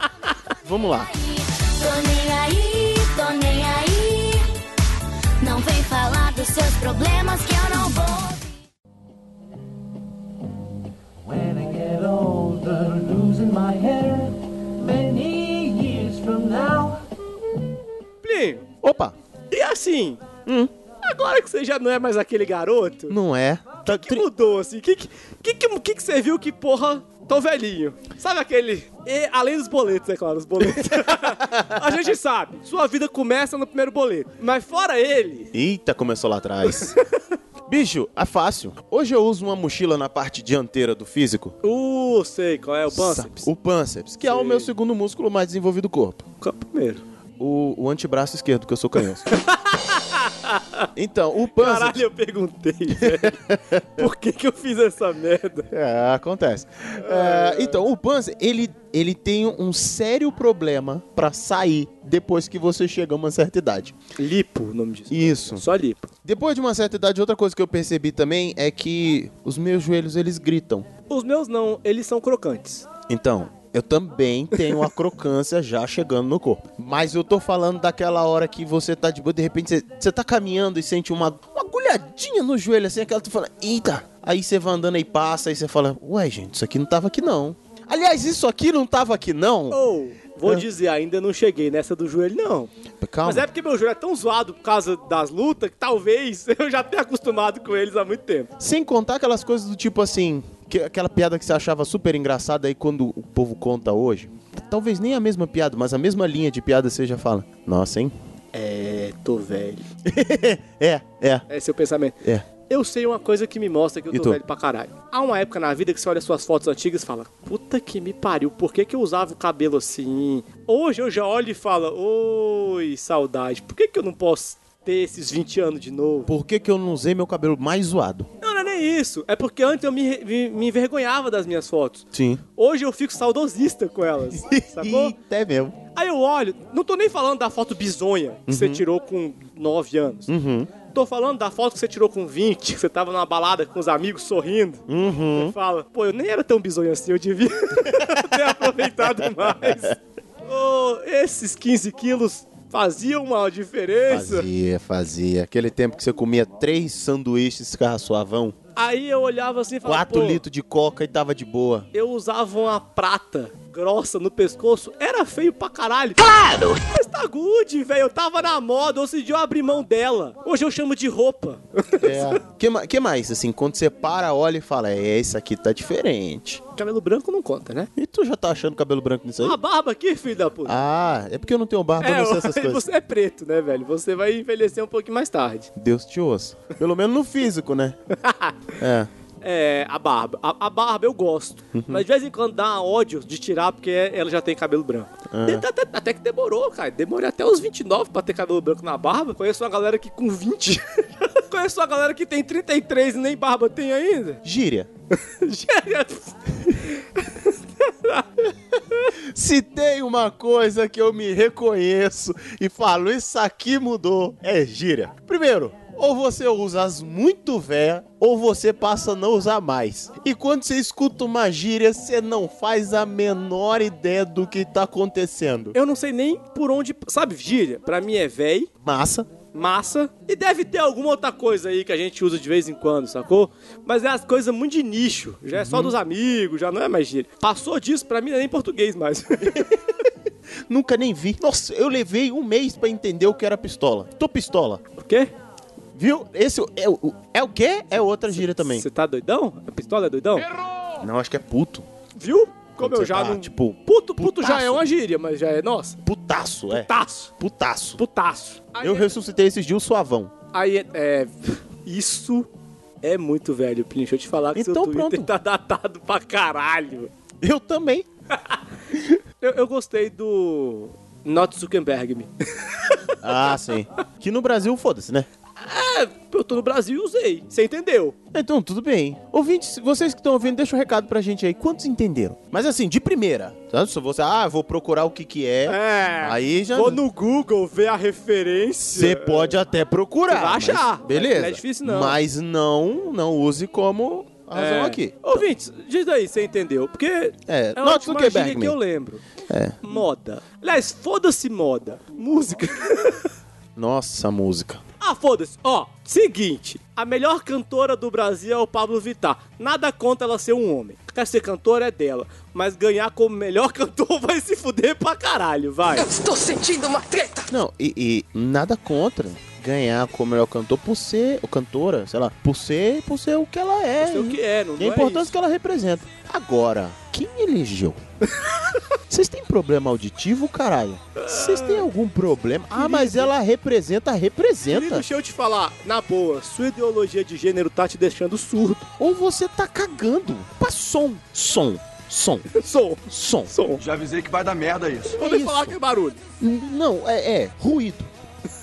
Vamos lá. Tô nem aí, tô nem aí. Falar dos seus problemas que eu não vou. When I get older, losing my hair, many years from now. Plinho, Opa! e assim, agora que você já não é mais aquele garoto, Não é. O que mudou, assim? O que, que, que, que, que que você viu que, porra, tô velhinho? Sabe aquele... E, além dos boletos, é claro, os boletos. (laughs) a gente sabe, sua vida começa no primeiro boleto. Mas fora ele... Eita, começou lá atrás. (laughs) Bicho, é fácil. Hoje eu uso uma mochila na parte dianteira do físico. Uh, sei qual é, o pânceps. O pânceps, que é o Sei. meu segundo músculo mais desenvolvido do corpo. Qual é o primeiro? O, o antebraço esquerdo, que eu sou canhoso. (laughs) então, o pânceps... Caralho, eu perguntei, velho. Por que que eu fiz essa merda? É, acontece. É, então, o Panzer, ele, ele tem um sério problema pra sair depois que você chega a uma certa idade. Lipo, o nome disso. Isso. Só lipo. Depois de uma certa idade, outra coisa que eu percebi também é que os meus joelhos, eles gritam. Os meus não, eles são crocantes. Então, eu também tenho a crocância já chegando no corpo. Mas eu tô falando daquela hora que você tá de boa, de repente você, você tá caminhando e sente uma, uma agulhadinha no joelho, assim, aquela tu fala, eita! Aí você vai andando e passa, aí você fala, ué, gente, isso aqui não tava aqui não. Aliás, isso aqui não tava aqui não. Ou, vou Ah. dizer, ainda não cheguei nessa do joelho, não. Calma. Mas é porque meu joelho é tão zoado por causa das lutas que talvez (laughs) eu já tenha acostumado com eles há muito tempo. Sem contar aquelas coisas do tipo assim, que- aquela piada que você achava super engraçada aí quando o povo conta hoje. Talvez nem a mesma piada, mas a mesma linha de piada você já fala. Nossa, hein? É, tô velho. (laughs) É, é, É seu pensamento. é. Eu sei uma coisa que me mostra que eu tô velho pra caralho. Há uma época na vida que você olha suas fotos antigas e fala: Puta que me pariu, por que, que eu usava o cabelo assim? Hoje eu já olho e falo: Oi, saudade, por que, que eu não posso ter esses 20 anos de novo? Por que, que eu não usei meu cabelo mais zoado? Não, isso. É porque antes eu me, me, me envergonhava das minhas fotos. Sim. Hoje eu fico saudosista com elas. (laughs) Sacou? Até mesmo. Aí eu olho, não tô nem falando da foto bizonha que você tirou com 9 anos. Uhum. Tô falando da foto que você tirou com 20, que você tava numa balada com os amigos sorrindo. Uhum. Você fala, pô, eu nem era tão bizonho assim, eu devia (laughs) ter aproveitado mais. (laughs) Ô, esses 15 quilos faziam uma diferença. Fazia, fazia. Aquele tempo que você comia três sanduíches carraçuavão, Aí eu olhava assim e falava, quatro pô, litros de coca e tava de boa. eu usava uma prata grossa no pescoço, era feio pra caralho. Claro! Mas tá good, velho. Eu tava na moda, hoje dia eu abri mão dela. Hoje eu chamo de roupa. É. que, que mais, assim, quando você para, olha e fala, é, esse aqui tá diferente. Cabelo branco não conta, né? E tu já tá achando cabelo branco nisso aí? A barba aqui, filho da puta. Ah, é porque eu não tenho barba, eu é, não sei essas (laughs) coisas. você é preto, né, velho? Você vai envelhecer um pouquinho mais tarde. Deus te ouça. Pelo menos no físico, né? (laughs) É. É, a barba. A, a barba eu gosto. Uhum. Mas de vez em quando dá ódio de tirar porque ela já tem cabelo branco. E Até, até que demorou, cara. Demorei até os 29 pra ter cabelo branco na barba. Conheço uma galera que com 20. (laughs) Conheço uma galera que tem 33 e nem barba tem ainda. Gíria. (laughs) Se tem uma coisa que eu me reconheço e falo, isso aqui mudou, é gíria. Primeiro, ou você usa as muito véia, ou você passa a não usar mais. E quando você escuta uma gíria, você não faz a menor ideia do que tá acontecendo. Eu não sei nem por onde. Sabe, gíria? Pra mim é véi, Massa. massa. E deve ter alguma outra coisa aí que a gente usa de vez em quando, sacou? Mas é as coisas muito de nicho. Já é só dos amigos, já não é mais gíria. Passou disso, pra mim não é nem português mais. (laughs) Nunca nem vi. Nossa, eu levei um mês pra entender o que era pistola. Tô pistola. o quê? Viu? Esse é o, é o quê? É outra gíria também. Você tá doidão? A pistola é doidão? Não, acho que é puto. Viu? Como Quando eu você já tá, não. tipo, puto, puto já putaço. é uma gíria, mas já é nossa. Putaço, é. Putaço. Putaço. Putaço. Aí, Eu ressuscitei esses dias o suavão. aí é, é. Isso é muito velho, Plin. Deixa eu te falar que Então seu Twitter pronto. tá datado pra caralho. Eu também. (laughs) Eu, eu gostei do. Not Zuckerberg me. Ah, sim. Que no Brasil, foda-se, né? É, eu tô no Brasil e usei. Você entendeu? Então, tudo bem. Ouvintes, vocês que estão ouvindo, deixa um recado pra gente aí. Quantos entenderam? Mas assim, de primeira. Tá? Se você, ah, vou procurar o que que é. É. Aí já... Vou no Google ver a referência. Você pode até procurar. Vai mas achar, mas Beleza. não é difícil, não. Mas não, não use como a razão É. aqui. Ouvintes, diz aí, você entendeu? Porque É, é a Not última gíria que eu lembro. É. Moda. Aliás, foda-se moda. Música. (laughs) Nossa, música. Ah, foda-se. Ó, seguinte. A melhor cantora do Brasil é o Pablo Vittar. Nada contra ela ser um homem. Quer ser cantora é dela. Mas ganhar como melhor (laughs) cantor vai se fuder pra caralho, vai. Estou sentindo uma treta. Não, e, e nada contra ganhar como melhor cantor por ser, ou cantora, sei lá, por ser, por ser o que ela é. Sei o que é, não, E não a é importância isso. que ela representa. Agora, quem elegeu? (laughs) Vocês têm problema auditivo, caralho? Vocês têm algum problema? Ah, mas ela representa, representa. Querido, deixa eu te falar, na boa, sua ideologia de gênero tá te deixando surdo. Ou você tá cagando pra som. Som. Som. (laughs) Som, Som. som. Já avisei que vai dar merda isso. Vou nem isso. falar que é barulho. Não, é, é ruído.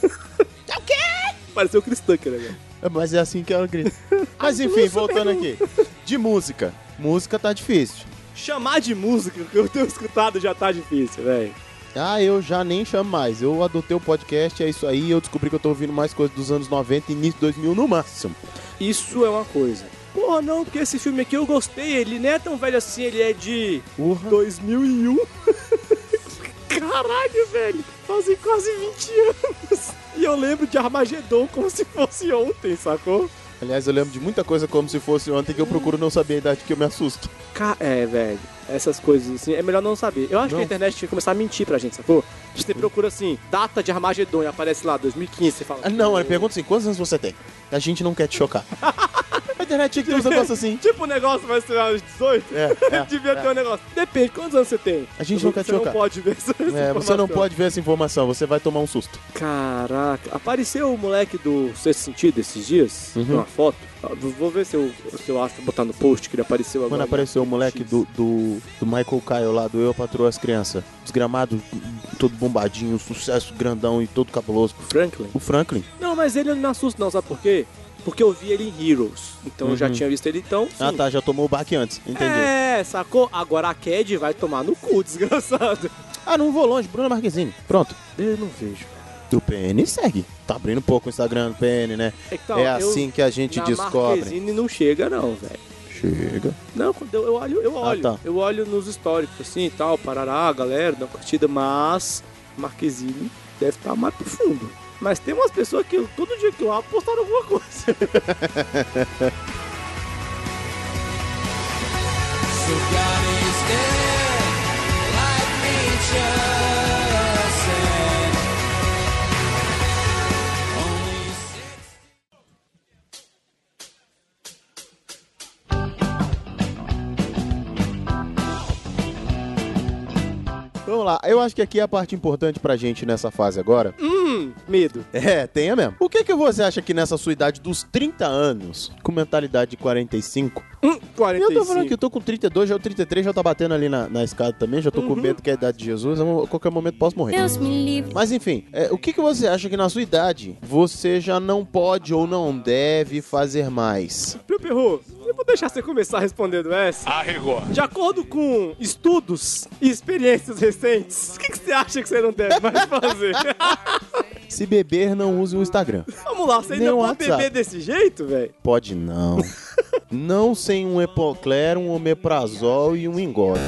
(laughs) Pareceu o Chris Tucker, né? É, Mas é assim que ela (laughs) grita. Mas enfim, voltando aqui. De música. Música tá difícil. Chamar de música que eu tenho escutado já tá difícil, velho. Ah, eu já nem chamo mais. Eu adotei o podcast, é isso aí. Eu descobri que eu tô ouvindo mais coisas dos anos 90 e início de 2000 no máximo. Isso é uma coisa. Porra, não, porque esse filme aqui eu gostei. Ele não é tão velho assim, ele é de Urra. 2001. (laughs) Caralho, velho. Fazem quase 20 anos. E eu lembro de Armagedon como se fosse ontem, sacou? Aliás, eu lembro de muita coisa como se fosse ontem que eu procuro não saber a idade que eu me assusto. Ca- É, velho. Essas coisas assim, é melhor não saber. Eu acho Não. que a internet tinha que começar a mentir pra gente, sacou? Você procura assim, data de Armagedon e aparece lá, 2015, você fala. Não, ele pergunta assim, quantos anos você tem? A gente não quer te chocar. (laughs) a internet tinha que ter uns negócios assim. Tipo o negócio vai ser aos 18? É, (laughs) é, Devia é. ter um negócio. Depende, quantos anos você tem? A gente não quer te Você não chocar. pode ver essa É, você não pode ver essa informação, você vai tomar um susto. Caraca, apareceu o moleque do Sexto Sentido esses dias, Uhum. numa foto. Ah, Vou ver se eu, se eu acho botar no post que ele apareceu agora. Quando apareceu o moleque do, do, do Michael Kyle lá, do Eu Patroa as Crianças, desgramado, todo bombadinho, sucesso grandão e todo cabuloso. Franklin? O Franklin. Não, mas ele não me assusta não, sabe por quê? Porque eu vi ele em Heroes. Então eu já Uhum. tinha visto ele então. sim. Ah tá, já tomou o baque antes, entendi. É, sacou? Agora a Cad vai tomar no cu, (laughs) desgraçado. Ah, não vou longe, Bruna Marquezine. Pronto. Eu não vejo. O PN segue. Tá abrindo um pouco o Instagram do PN, né? Então, é eu- assim que a gente Na descobre. Marquezine não chega não, velho. Chega. Não, quando eu, eu olho, eu olho. tá. Eu olho nos históricos assim e tal, parará, galera, dá uma curtida, mas Marquezine deve estar mais profundo. Mas tem umas pessoas que eu- todo dia que eu abro postaram alguma coisa. Vamos (laughs) (laughs) lá, eu acho que aqui é a parte importante pra gente nessa fase agora. hum, medo. É, tenha mesmo. O que que você acha que nessa sua idade dos 30 anos, com mentalidade de 45, Hum, 45. Eu tô falando que eu tô com 32, já o 33 já tá batendo ali na, na escada também, já tô com medo que é a idade de Jesus, eu, a qualquer momento posso morrer. Deus me livre. Mas enfim, é, o que, que você acha que na sua idade você já não pode ou não deve fazer mais? Meu perro, você pode deixar você começar respondendo essa. Arregou. De acordo com estudos e experiências recentes, o que, que você acha que você não deve mais fazer? (laughs) Se beber, não use o Instagram. Vamos lá, você ainda Nem pode WhatsApp. beber desse jeito, velho? Pode não. não sem um epocler, um omeprazol e um engole.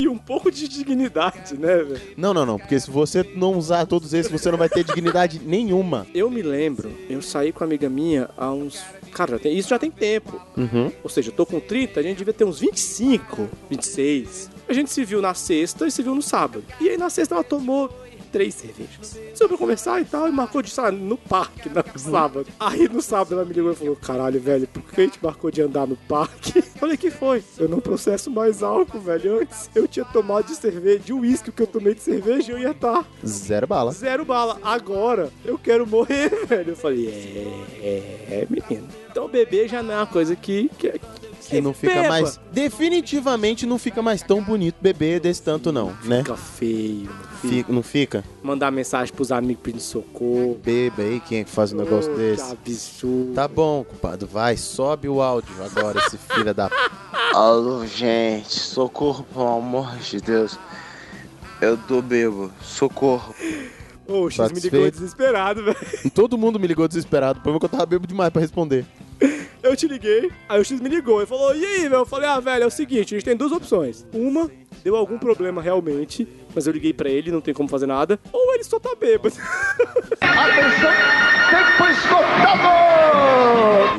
E um pouco de dignidade, né, velho? Não, não, não. Porque se você não usar todos esses, você não vai ter dignidade (laughs) nenhuma. Eu me lembro, eu saí com uma amiga minha há uns. Cara, já tem- isso já tem tempo. Uhum. Ou seja, eu tô com 30, a gente devia ter uns 25, 26. A gente se viu na sexta e se viu no sábado. E aí na sexta ela tomou três cervejas. Só pra conversar e tal, e marcou de, lá, no parque no sábado. Aí no sábado ela me ligou e falou: Caralho, velho, por que a gente marcou de andar no parque? (laughs) Falei que foi. Eu não processo mais álcool, velho. Antes eu tinha tomado de cerveja, de uísque, que eu tomei de cerveja, eu ia estar Zero bala. zero bala. Agora eu quero morrer, (laughs) velho. Eu falei, é, é, menino. Então beber já não é uma coisa que. que, Que não fica beba. mais. Definitivamente não fica mais tão bonito beber desse tanto, não, né? Fica feio, fica. Não fica? Mandar mensagem pros amigos pedindo socorro. Beba aí, quem é que faz um negócio Oh, desse? Que absurdo. Tá bom, culpado. Vai, sobe o áudio agora, esse (laughs) filho da. Alô, gente, socorro, pelo amor de Deus. Eu tô bebo, socorro. Ô, o X me ligou desesperado, velho. Todo mundo me ligou desesperado. O problema é que eu tava bebo demais pra responder. (laughs) Eu te liguei, aí o X me ligou e falou: E aí, velho? Eu falei: Ah, velho, é o seguinte, a gente tem duas opções. Uma, deu algum problema realmente, mas eu liguei pra ele, não tem como fazer nada. Ou ele só tá bêbado. Atenção, tempo esgotado!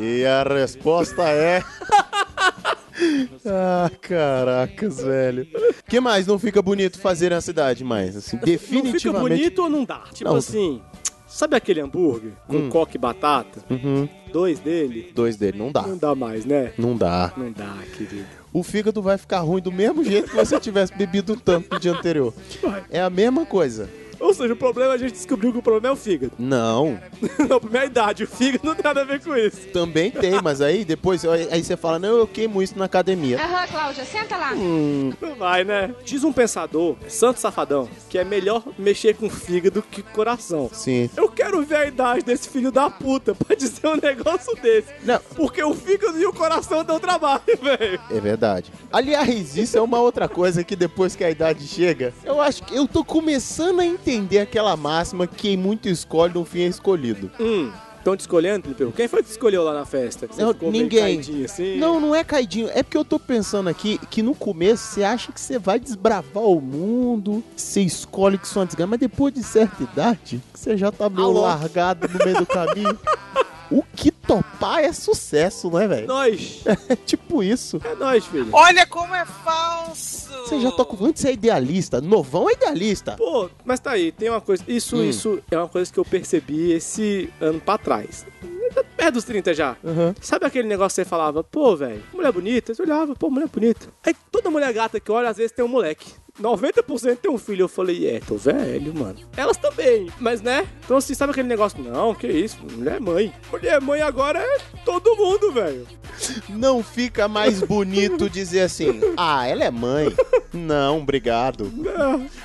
E a resposta é. (laughs) ah, caracas, velho. O que mais não fica bonito fazer na cidade mais? Assim, Não fica definitivamente. bonito ou não dá? Tipo Não. assim, sabe aquele hambúrguer com Hum. coque e batata? Uhum. Dois dele? Dois dele, não dá. Não dá mais, né? Não dá. Não dá, querido. O fígado vai ficar ruim do mesmo jeito que você tivesse bebido tanto no dia anterior. É a mesma coisa. Ou seja, o problema a gente descobriu que o problema é o fígado. Não, (laughs) não, primeira idade, o fígado não tem nada a ver com isso. também tem, mas aí depois aí você fala, não, eu queimo isso na academia. Aham, Cláudia, senta lá. Hum, Não vai, né? Diz um pensador, Santo Safadão, que é melhor mexer com o fígado que com o coração. sim. Eu quero ver a idade desse filho da puta (laughs) pra dizer um negócio desse. Não. Porque o fígado e o coração dão trabalho, (laughs) velho. É verdade. Aliás, isso é uma outra coisa que depois que a idade chega, eu acho que eu tô começando a entender aquela máxima que quem muito escolhe no fim é escolhido. Hum. Estão te escolhendo, Felipe? Quem foi que te escolheu lá na festa? Você meio ninguém. caidinho assim? Não, não é caidinho. É porque eu tô pensando aqui que no começo você acha que você vai desbravar o mundo, você escolhe que são uma desgraça, mas depois de certa idade, você já tá meio Alô? largado no meio do caminho. (laughs) O que topar é sucesso, não é, velho? Nós. (laughs) É tipo isso. É nós, filho. Olha como é falso! Você já toca. Antes você é idealista. Novão é idealista. Pô, mas tá aí, tem uma coisa. Isso, Hum. isso é uma coisa que eu percebi esse ano pra trás. Perto dos 30 já. Uhum. Sabe aquele negócio que você falava, pô, velho, mulher bonita? Você olhava, pô, mulher bonita. Aí toda mulher gata que olha, às vezes tem um moleque. 90% tem um filho. Eu falei, é, tô velho, mano. Elas também, mas né? Então, assim, sabe aquele negócio? Não, que isso, mulher é mãe. Mulher é mãe agora é todo mundo, velho. Não fica mais bonito dizer assim: ah, ela é mãe. Não, obrigado.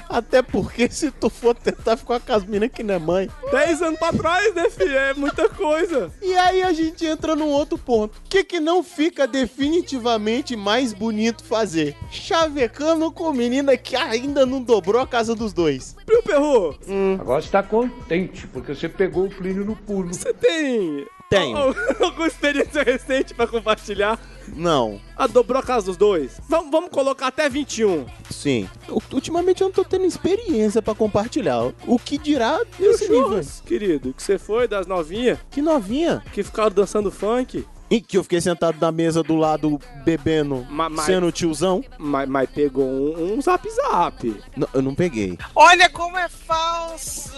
Até porque se tu for tentar ficar com as minas que não é mãe. 10 anos pra trás, né, filho? É muita coisa. E aí a gente entra num outro ponto. O que, que não fica definitivamente mais bonito fazer? Chavecando com menina que ainda não dobrou a casa dos dois. Plio Perro, Agora você tá contente, porque você pegou o Plínio no pulo. você tem Tenho. al- alguma experiência recente pra compartilhar? Não. Ah, dobrou a casa dos dois? Vamos, vamos colocar até 21. Sim. Ultimamente eu não tô tendo experiência pra compartilhar. O que dirá E o nesse nível? querido, que você foi das novinhas Que novinha. que ficaram dançando funk, E que eu fiquei sentado na mesa do lado bebendo, Ma- mas- sendo tiozão. mas, mas pegou um, um zap zap. Não, eu não peguei. Olha como é falso!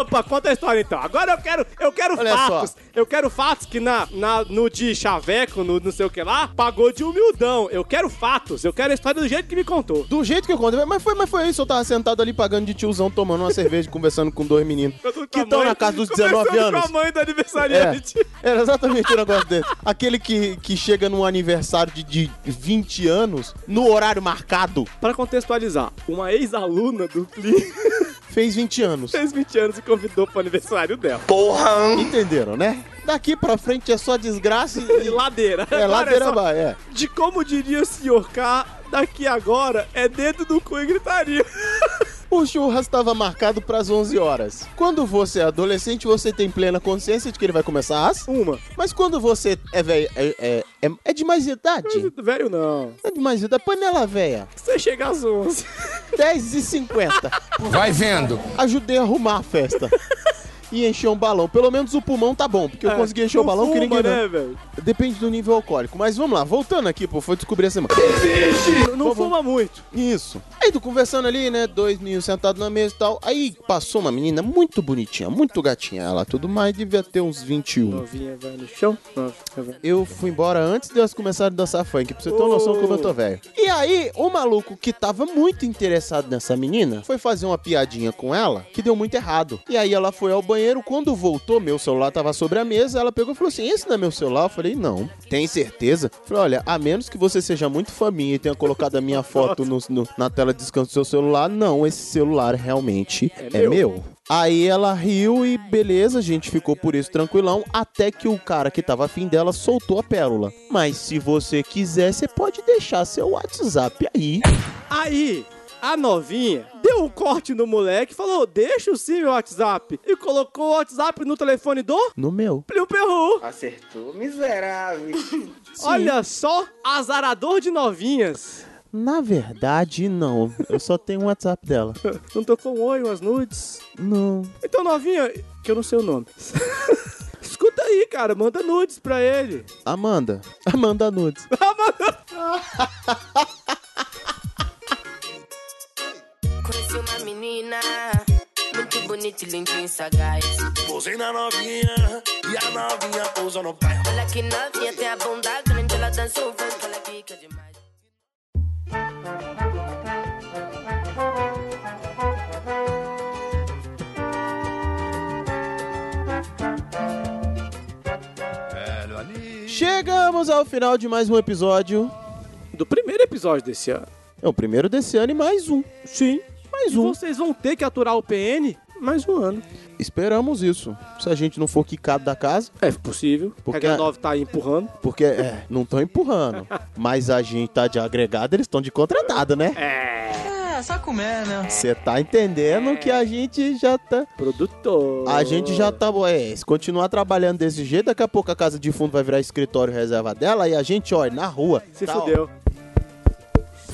Opa, conta a história então. Agora eu quero, eu quero Olha fatos. só. Eu quero fatos que na, na, no de chaveco, no não sei o que lá, pagou de humildão. Eu quero fatos. Eu quero a história do jeito que me contou. Do jeito que eu contei, mas foi, mas foi isso. Eu tava sentado ali pagando de tiozão, tomando uma cerveja, (laughs) conversando com dois meninos. Que estão na casa dos 19 Conversando anos. com a mãe do aniversariante. Era exatamente o negócio dele. Aquele que, que chega num aniversário de, de 20 anos, no horário marcado, Pra contextualizar, uma ex-aluna do Plínio (laughs) fez 20 anos. fez 20 anos e convidou pro aniversário dela. Entenderam, né? Daqui pra frente é só desgraça E e. ladeira. É, Agora ladeira só- vai, é. De como diria o senhor K, daqui agora é dedo do cu e gritaria. (laughs) O churras estava marcado pras 11 horas. Quando você é adolescente, você tem plena consciência de que ele vai começar às. Uma. Mas quando você é velho, é, é, é, é de mais idade. Velho não. É de mais idade. Panela velha. Você chega às 11. 10 e 50. Vai vendo. Ajudei a arrumar a festa. E encher um balão. Pelo menos o pulmão tá bom, porque eu É, consegui encher o balão que fuma, ninguém não. né? Depende do nível alcoólico. Mas vamos lá, voltando aqui, pô, foi descobrir essa semana. Não, não fuma muito. Isso. Aí tô conversando ali, né? Dois meninos sentados na mesa e tal. Aí passou uma menina muito bonitinha, muito gatinha. Ela tudo mais, devia ter uns 21. Novinha vai no chão. Novinha vai. Eu fui embora antes de elas começarem a dançar funk, pra você ter uma noção como eu tô velho. E aí, o maluco que tava muito interessado nessa menina foi fazer uma piadinha com ela que deu muito errado. E aí ela foi ao banheiro, quando voltou, meu celular tava sobre a mesa, ela pegou e falou assim: Esse não é meu celular? Eu falei: Não. Tem certeza? Eu falei: Olha, a menos que você seja muito faminha e tenha colocado a minha foto no- no- na tela de descanso do seu celular, não, esse celular realmente é, meu. meu. Aí ela riu e beleza, a gente ficou por isso tranquilão, até que o cara que tava afim dela soltou a pérola. Mas se você quiser, você pode deixar seu WhatsApp aí. Aí, a novinha deu um corte no moleque e falou: Deixa sim meu WhatsApp. E colocou o WhatsApp no telefone do No meu. Pliu Perru. Acertou, miserável. (laughs) Olha só, azarador de novinhas. Na verdade, não. Eu só tenho o WhatsApp dela. (laughs) Não tocou um oi, umas nudes. Não. Então, novinha, que eu não sei o nome. (laughs) Escuta aí, cara, manda nudes pra ele. Amanda. Amanda Nudes. Conheci menina muito bonita e lindinha e sagaz. Pousei na novinha e a novinha pousou no pé. Olha que novinha tem a bunda grande, ela dança o funk, ela quica demais. Chegamos ao final de mais um episódio. Do primeiro episódio desse ano. É o primeiro desse ano e mais um. Sim. Mais E um. vocês vão ter que aturar o PN mais um ano. Esperamos isso. Se a gente não for quicado da casa, É possível. Porque a- 9 tá aí empurrando. porque é, não estão empurrando. Mas a gente tá de agregado, eles estão de contratado, né? É, só comer, né? Você tá entendendo que a gente já tá. Produtor. A gente já tá. É, se continuar trabalhando desse jeito, daqui a pouco a casa de fundo vai virar escritório reserva dela e a gente, olha, na rua. Se tá, ó, fudeu.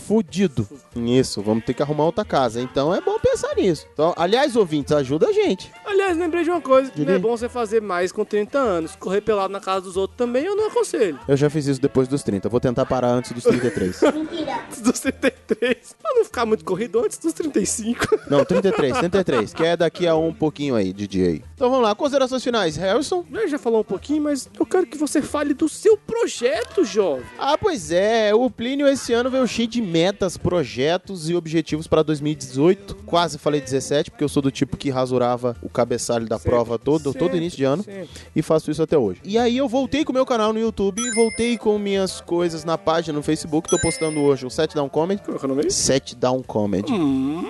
Fudido. Isso, vamos ter que arrumar outra casa. Então é bom pensar nisso. Então, aliás, ouvintes, ajuda a gente. Aliás, lembrei de uma coisa que não é bom você fazer mais com 30 anos. Correr pelado na casa dos outros também eu não aconselho. Eu já fiz isso depois dos 30. Vou tentar parar antes dos 33. (laughs) Antes dos 33. Pra não ficar muito corrido antes dos 35. (laughs) Não, 33, 33. Que é daqui a um pouquinho aí, DJ. Então vamos lá, considerações finais. Harrison? Já já falou um pouquinho, mas eu quero que você fale do seu projeto, jovem. Ah, pois é. O Plínio esse ano veio cheio de metas, projetos e objetivos para 2018. Quase falei 17, porque eu sou do tipo que rasurava o cabeçalho da prova todo, todo sempre, início de ano. sempre. E faço isso até hoje. E aí eu voltei com o meu canal no YouTube, voltei com minhas coisas na página no Facebook. Tô postando hoje o Set Down Comedy. Qual é o nome? Set Down Comedy. Hum,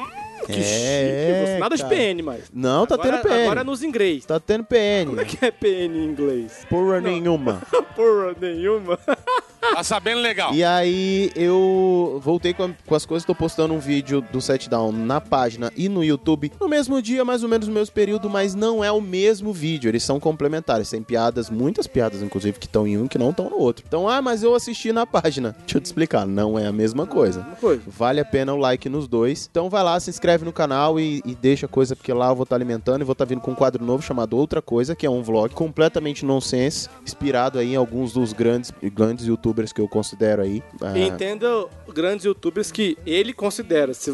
que É, chique. Nada de cara. PN, mais. Não, tá agora, tendo PN. Agora nos inglês. Tá tendo PN. Como é que é PN em inglês? Porra nenhuma. (laughs) Porra nenhuma. (laughs) Tá sabendo legal. E aí eu voltei com, a- com as coisas, tô postando um vídeo do Set Down na página e no YouTube no mesmo dia, mais ou menos no mesmo período, mas não é o mesmo vídeo, eles são complementares, tem piadas, muitas piadas inclusive que estão em um que não estão no outro. Então, ah, mas eu assisti na página. (laughs) Deixa eu te explicar, não é a mesma coisa. Uma coisa. Vale a pena o like nos dois. Então vai lá, se inscreve no canal e, e deixa coisa, porque lá eu vou estar alimentando e vou estar vindo com um quadro novo chamado Outra Coisa, que é um vlog completamente nonsense, inspirado aí em alguns dos grandes, grandes youtubers que eu considero aí. Ah, Entenda grandes youtubers que ele considera. Se...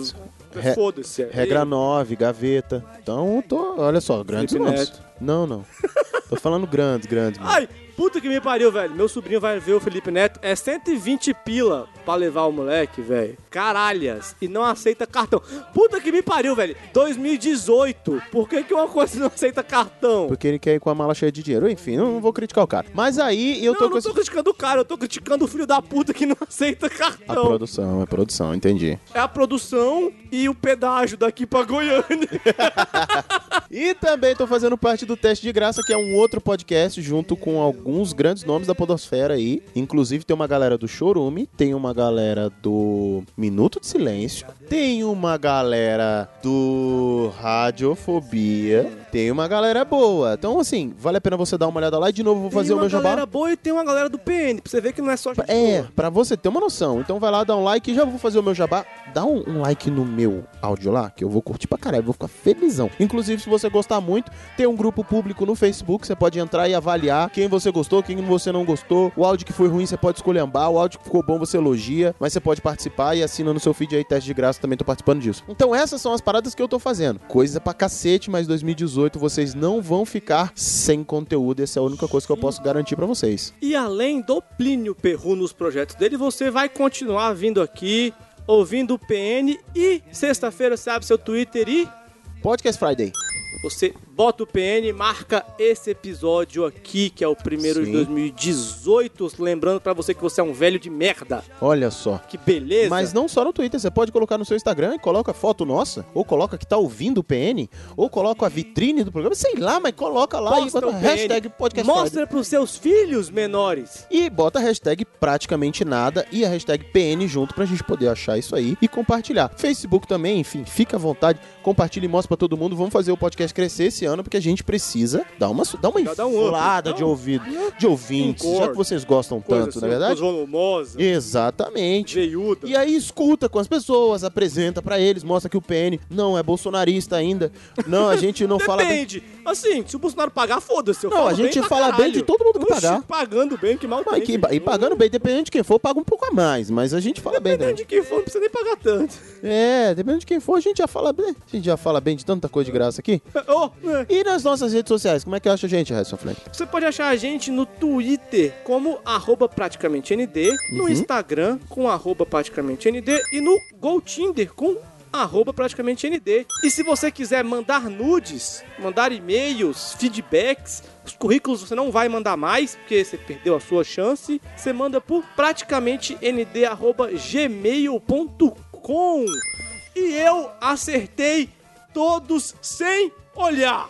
Re- Foda-se. é Regra ele. 9, gaveta. Então, tô, olha só, grandes nomes. Não, não. tô falando grandes, grandes. mano. Puta que me pariu, velho. Meu sobrinho vai ver o Felipe Neto. É 120 pila pra levar o moleque, velho. Caralhas. E não aceita cartão. Puta que me pariu, velho. 2018. Por que, que uma coisa não aceita cartão? Porque ele quer ir com a mala cheia de dinheiro. Enfim, não, não vou criticar o cara. Mas aí eu não, tô eu não esse... tô criticando o cara, eu tô criticando o filho da puta que não (laughs) aceita A cartão. produção, a produção, entendi. É a produção e o pedágio daqui pra Goiânia. E (laughs) E também tô fazendo parte do Teste de Graça, que é um outro podcast junto com alguns grandes nomes da podosfera aí. Inclusive tem uma galera do Chorume, tem uma galera do Minuto de Silêncio, tem uma galera do Radiofobia, tem uma galera boa. Então, assim, vale a pena você dar uma olhada lá e de novo vou fazer tem o uma meu jabá. galera boa e tem uma galera do PN, pra você ver que não é só gente É, boa. pra você ter uma noção. Então vai lá, dá um like e já vou fazer o meu jabá. Dá um, um like no meu áudio lá, que eu vou curtir pra caralho, vou ficar felizão. Inclusive, se você gostar muito, tem um grupo público no Facebook, você pode entrar e avaliar quem você gostou, quem você não gostou. O áudio que foi ruim, você pode escolhambar. O áudio que ficou bom, você elogia. Mas você pode participar e assina no seu feed aí, teste de graça, também tô participando disso. Então essas são as paradas que eu tô fazendo. Coisa pra cacete, mas 2018 vocês não vão ficar sem conteúdo. Essa é a única coisa que eu posso garantir pra vocês. E além do Plínio Perru nos projetos dele, você vai continuar vindo aqui, ouvindo o PN e sexta-feira você abre seu Twitter e Podcast Friday. você bota o PN, marca esse episódio aqui, que é o primeiro de Sim. 2018. Lembrando pra você que você é um velho de merda. Olha só. Que beleza. Mas não só no Twitter, você pode colocar no seu Instagram e coloca foto nossa, ou coloca que tá ouvindo o PN, ou coloca a vitrine do programa, sei lá, mas coloca lá Posta e bota hashtag podcast Mostra pros seus filhos menores. E bota a hashtag praticamente nada e a hashtag PN junto pra gente poder achar isso aí e compartilhar. Facebook também, enfim, fica à vontade, compartilha e mostra pra todo mundo. Vamos fazer o podcast crescer esse ano porque a gente precisa dar uma, dar uma Dar um inflada de ouvido, de ouvintes, Um já cor. que vocês gostam tanto, assim, não é verdade? volumosa, Exatamente. veiuda. E aí escuta com as pessoas, apresenta pra eles, mostra que o PN não é bolsonarista ainda. Não, a gente não (laughs) fala bem. Depende. Assim, se o Bolsonaro pagar, foda-se. Não, a gente bem fala bem caralho. de todo mundo que Oxi, pagar. pagando bem, que mal Mas tem, que- e pagando bem, dependendo de quem for, paga um pouco a mais, mas a gente fala bem Dependendo também. de quem for, não precisa nem pagar tanto. É, dependendo de quem for, a gente já fala bem. A gente já fala bem de tanta coisa de graça aqui. (laughs) Oh, é. E nas nossas redes sociais, como é que acha a gente, Harrison Flank? Você pode achar a gente no Twitter como arroba praticamente ND, no Uhum. Instagram com arroba praticamente ND e no GoTinder com arroba praticamente ND. E se você quiser mandar nudes, mandar e-mails, feedbacks, os currículos você não vai mandar mais, porque você perdeu a sua chance, você manda por praticamente nd arroba gmail.com. E eu acertei todos sem olhar.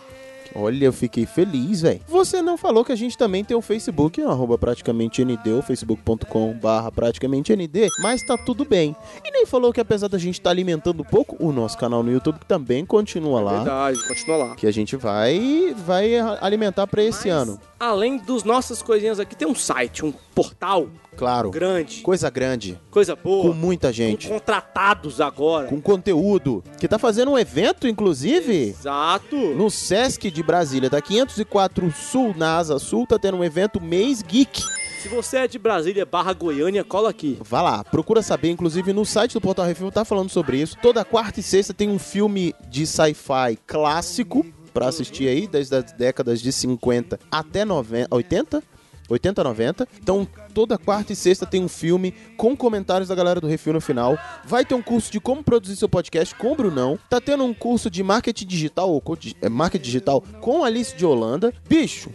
Olha, eu fiquei feliz, velho. Você não falou que a gente também tem o Facebook, arroba praticamente ND, ou facebook.com barra praticamente ND, mas tá tudo bem. E nem falou que apesar da gente estar alimentando um pouco, o nosso canal no YouTube também continua lá. Verdade, continua lá. Que a gente vai, vai alimentar pra esse ano. Além dos nossas coisinhas aqui, tem um site, um portal Claro. grande, Coisa grande. coisa boa, Com muita gente. com contratados agora. Com conteúdo. Que tá fazendo um evento, inclusive. Exato. No Sesc de Brasília, da 504 Sul, na Asa Sul, tá tendo um evento Mês Geek. Se você é de Brasília barra Goiânia, cola aqui. Vá lá, procura saber, inclusive no site do Portal Refil tá falando sobre isso. Toda quarta e sexta tem um filme de sci-fi clássico pra assistir aí, desde as décadas de 50 até 90, 80? 80, 90. Então, toda quarta e sexta tem um filme com comentários da galera do Refil no final. Vai ter um curso de como produzir seu podcast com o Brunão. Tá tendo um curso de marketing digital, ou é, marketing digital com Alice de Holanda. Bicho,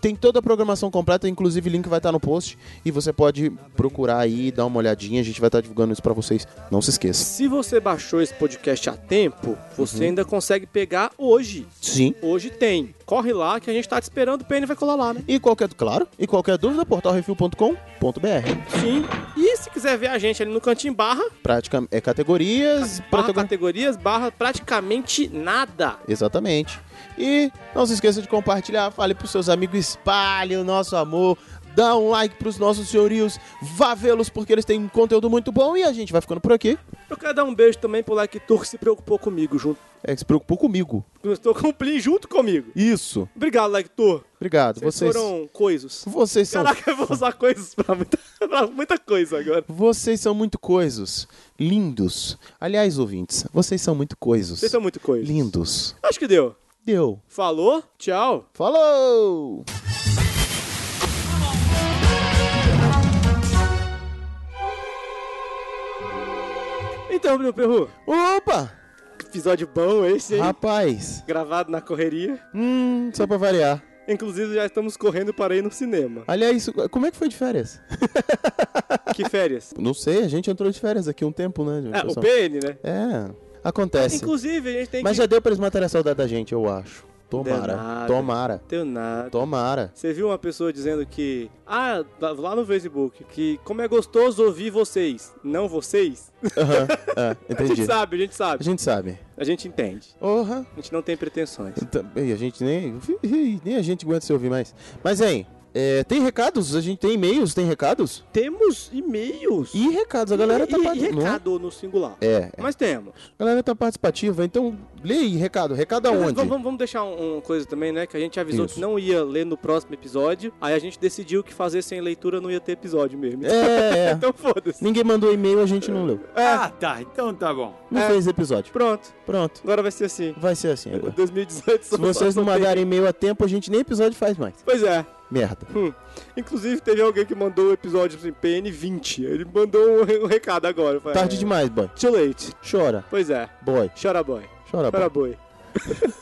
tem toda a programação completa, inclusive o link vai estar no post. E você pode procurar aí, dar uma olhadinha. A gente vai estar divulgando isso pra vocês. Não se esqueça. Se você baixou esse podcast a tempo, você Uhum. ainda consegue pegar hoje. Sim. Hoje tem. Corre lá que a gente tá te esperando, o PN vai colar lá, né? E qualquer, claro, e qualquer dúvida, portalrefil.com.br. Sim. E se quiser ver a gente ali no cantinho barra, Prática é categorias, barra protagon- categorias, barra praticamente nada. Exatamente. E não se esqueça de compartilhar, fale pros seus amigos, espalhe o nosso amor, dá um like pros nossos senhorios, vá vê-los porque eles têm conteúdo muito bom e a gente vai ficando por aqui. Eu quero dar um beijo também pro Like Tour que se preocupou comigo junto. É que se preocupou comigo. Eu estou com o Plin junto comigo. Isso. Obrigado, Like Tour. Obrigado. Vocês, Vocês, foram coisos. vocês são Caraca, eu vou usar coisas pra muita, (laughs) pra muita coisa agora. Vocês são muito coisos. Lindos. Aliás, ouvintes, vocês são muito coisos. Vocês são muito coisas. Lindos. Acho que deu. Deu. Falou, tchau. Falou! Então, Bruno Perru, Opa! episódio bom esse, hein? Rapaz. Gravado na correria. Hum, só pra variar. Inclusive, já estamos correndo para ir no cinema. Aliás, como é que foi de férias? Que férias? Não sei, a gente entrou de férias aqui um tempo, né? É, o pessoal? PN, né? É, acontece. Inclusive, a gente tem Mas que... já deu pra eles matarem a saudade da gente, eu acho. Tomara. nada. Tomara. Deu nada. Tomara. Você viu uma pessoa dizendo que. Ah, lá no Facebook, que como é gostoso ouvir vocês, não vocês? Aham, é, (laughs) A entendi. gente sabe, a gente sabe. A gente sabe. A gente entende. Porra. A gente não tem pretensões. Então, e a gente nem. (laughs) Nem a gente aguenta se ouvir mais. Mas, hein, é, tem recados? A gente tem e-mails? Tem recados? Temos e-mails. E recados, a galera tá e, e participando. recado no singular. É, é. Mas temos. A galera tá participativa, então lê aí, recado. Recado aonde? Vamos, vamos- vamos deixar um- uma coisa também, né? Que a gente avisou Isso. que não ia ler no próximo episódio. Aí a gente decidiu que fazer sem leitura não ia ter episódio mesmo. É, é. (laughs) então foda-se. Ninguém mandou e-mail, a gente não leu. Ah, tá. Então tá bom. Não É. fez episódio. Pronto. Pronto. Agora vai ser assim. Vai ser assim agora. 2018 Se vocês não mandarem e-mail a tempo, a gente nem episódio faz mais. Pois é. Merda. Hum. Inclusive, teve alguém que mandou o episódio assim, PN20. Ele mandou um, re- um recado agora. Falei, Tarde é, demais, boy. Too late. Chora. Pois é. Boy. Chora boy. Chora. Chora boi. (laughs)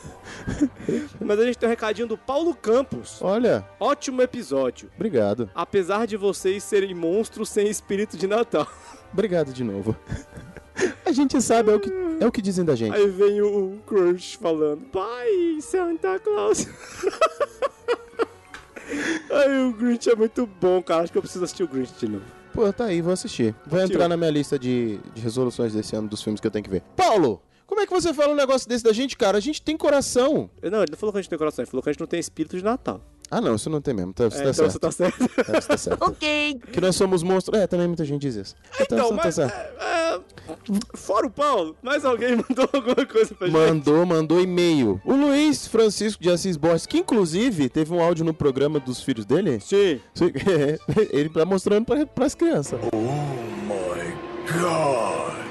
Mas a gente tem um recadinho do Paulo Campos. Olha, Ótimo episódio. obrigado. Apesar de vocês serem monstros sem espírito de Natal. Obrigado de novo. (laughs) A gente sabe, é o que, é o que dizem da gente. Aí vem o, Crush falando: Pai, Santa Claus. (laughs) Aí o Grinch é muito bom, cara. Acho que eu preciso assistir o Grinch de novo. Pô, tá aí, vou assistir. Assistiu? entrar na minha lista de, de resoluções desse ano dos filmes que eu tenho que ver. Paulo, como é que você fala um negócio desse da gente, cara? A gente tem coração. Não, ele não falou que a gente tem coração, ele falou que a gente não tem espírito de Natal. Ah, não, isso não tem mesmo. Tá, você É, tá então certo. você tá certo. É, você tá certo. (laughs) Ok. Que nós somos monstros. É, também muita gente diz isso. Então, você tá mas. certo. é, é, fora o Paulo, mais alguém (laughs) mandou alguma coisa pra gente? Mandou, mandou e-mail. O Luiz Francisco de Assis Borges, que inclusive teve um áudio no programa dos filhos dele. Sim. (laughs) Ele tá mostrando pra, pras crianças.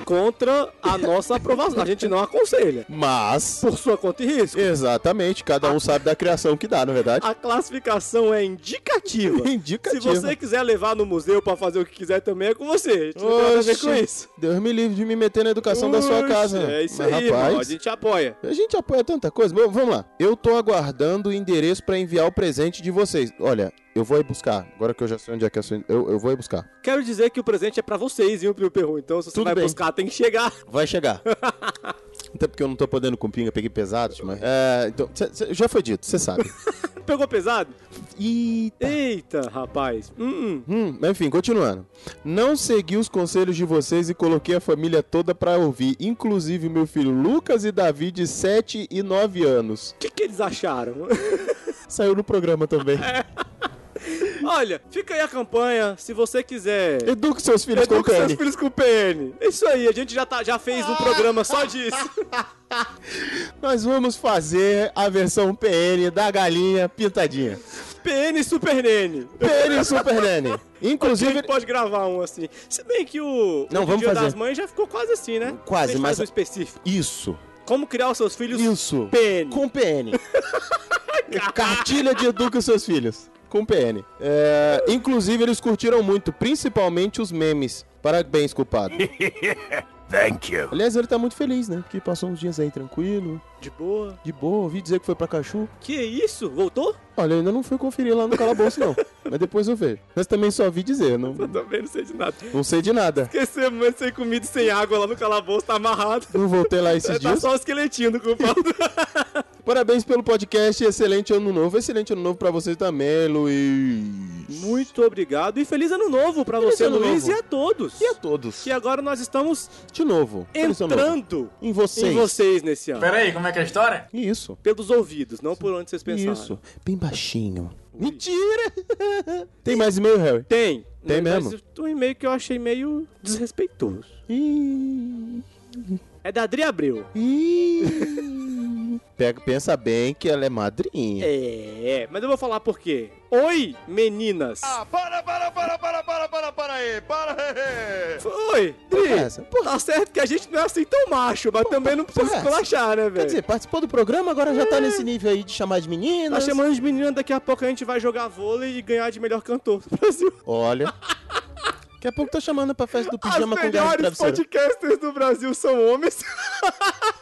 Contra a nossa aprovação. A gente não aconselha. Mas. Por sua conta e risco. Exatamente, cada um sabe da criação que dá, na verdade. A classificação é indicativa. (laughs) Indicativa. Se você quiser levar no museu pra fazer o que quiser também é com você. A gente não tem a ver com Oxe, isso. Deus me livre de me meter na educação da sua Oxe, casa. É isso Mas, aí, rapaz, A gente apoia. A gente apoia tanta coisa. Bom, vamos lá. Eu tô aguardando o endereço pra enviar o presente de vocês. Olha, eu vou aí buscar. Agora que eu já sei onde é que é a sua... eu, eu vou aí buscar. Quero dizer que o presente é pra vocês, viu, Pio Perru? Então, se você Tudo vai bem. buscar, tem que chegar. (laughs) Vai chegar. (laughs) Até porque eu não tô podendo com pinga, peguei pesado, mas... É, então, cê- cê- já foi dito, você sabe. (laughs) Pegou pesado? Eita. Eita, rapaz. Hum, hum. Hum, mas enfim, continuando. Não segui os conselhos de vocês e coloquei a família toda pra ouvir, inclusive meu filho Lucas e Davi de 7 e 9 anos. O que, que eles acharam? Saiu no programa também. Olha, fica aí a campanha. Se você quiser. Eduque seus filhos com Eduque seus PN. filhos com PN. Isso aí, a gente já, tá, já fez um programa só disso. (laughs) Nós vamos fazer a versão PN da galinha pintadinha. PN Super Nene. PN Super Nene. A Inclusive, gente pode gravar um assim. Se bem que o, Não, o vamos Dia fazer. das Mães já ficou quase assim, né? Quase, mas- um específico. isso. Como criar os seus filhos Isso. PN. Com PN. (laughs) Cartilha de Eduque os seus filhos. Com PN. É, inclusive, eles curtiram muito, principalmente os memes. Parabéns, culpado. (laughs) Thank you. Aliás, ele tá muito feliz, né? Porque passou uns dias aí tranquilo, De boa. de boa. Ouvi dizer que foi pra Cachu. Que isso? Voltou? Olha, eu ainda não fui conferir lá no calabouço, não. (laughs) Mas depois eu vejo. Mas também só ouvi dizer, não, Eu também não sei de nada. não sei de nada. Esquecer mãe sem comida e sem água lá no calabouço, tá amarrado. Não voltei lá esses (laughs) tá dias. só o esqueletinho do culpado. (laughs) Parabéns pelo podcast, excelente ano novo. Excelente ano novo pra vocês também, Luiz. Muito obrigado e feliz ano novo pra Feliz você, ano Luiz, novo. e a todos. E a todos. Que agora nós estamos De novo. Ano novo. entrando Em vocês. em vocês nesse ano. Pera aí, como é que é a história? Isso. Pelos ouvidos, não por onde vocês pensaram. Isso. Bem baixinho. Mentira! (laughs) Tem mais e-mail, Harry? Tem. Tem Mas mesmo? Um e-mail que eu achei meio desrespeitoso. Ih. É da Adri Abreu. Ih. Pega, pensa bem que ela é madrinha. É, mas eu vou falar por quê. Oi, meninas. Ah, para, para, para, para, para, para, para aí, para aí. Oi, Dri. essa? Tá certo que a gente não é assim tão macho, mas também não precisa porra, esculachar, né, Quer velho? dizer, participou do programa, agora já tá nesse nível aí de chamar de meninas. Tá chamando de menina, daqui a pouco a gente vai jogar vôlei e ganhar de melhor cantor do Brasil. Olha. Daqui a pouco tá chamando pra festa do pijama As com garra de melhores podcasters do Brasil são homens. (laughs)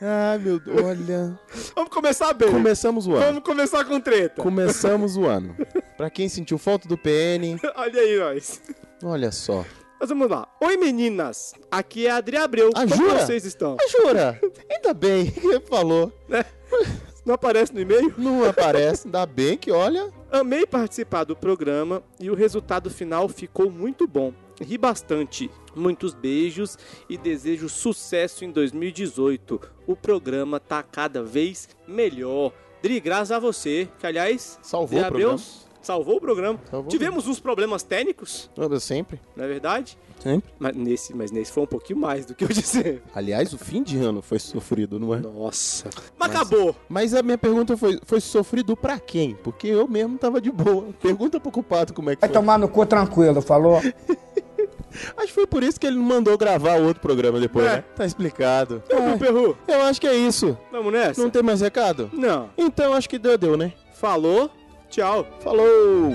Ai, meu Deus. Olha. Vamos começar bem. Começamos o ano. Vamos começar com treta. Começamos o ano. (laughs) Pra quem sentiu falta do PN, Olha aí, nós. olha só. Mas vamos lá. Oi, meninas. Aqui é a Adri Abreu. Ah, Como jura? vocês estão? Ah, jura? Ainda bem que falou. (laughs) Não aparece no e-mail? Não aparece. Ainda bem que, olha... Amei participar do programa e o resultado final ficou muito bom. Ri bastante. Muitos beijos e desejo sucesso em 2018. O programa tá cada vez melhor. Dri, graças a você, que aliás, Salvou o programa. salvou o programa. Salvou. Tivemos uns problemas técnicos, Anda sempre. não é verdade? Sempre. Mas nesse, mas nesse foi um pouquinho mais do que eu (laughs) disse. Aliás, o fim de ano foi sofrido, não é? Nossa. Mas acabou. Mas a minha pergunta foi, foi sofrido pra quem? Porque eu mesmo tava de boa. Pergunta pro culpado como é que Vai foi. tomar no cu tranquilo, falou? (laughs) Acho que foi por isso que ele não mandou gravar outro programa depois, É. né? Tá explicado. Perru, Perru, Eu acho que é isso. vamos nessa? Não tem mais recado? Não. Então acho que deu, deu, né? Falou, tchau. Falou!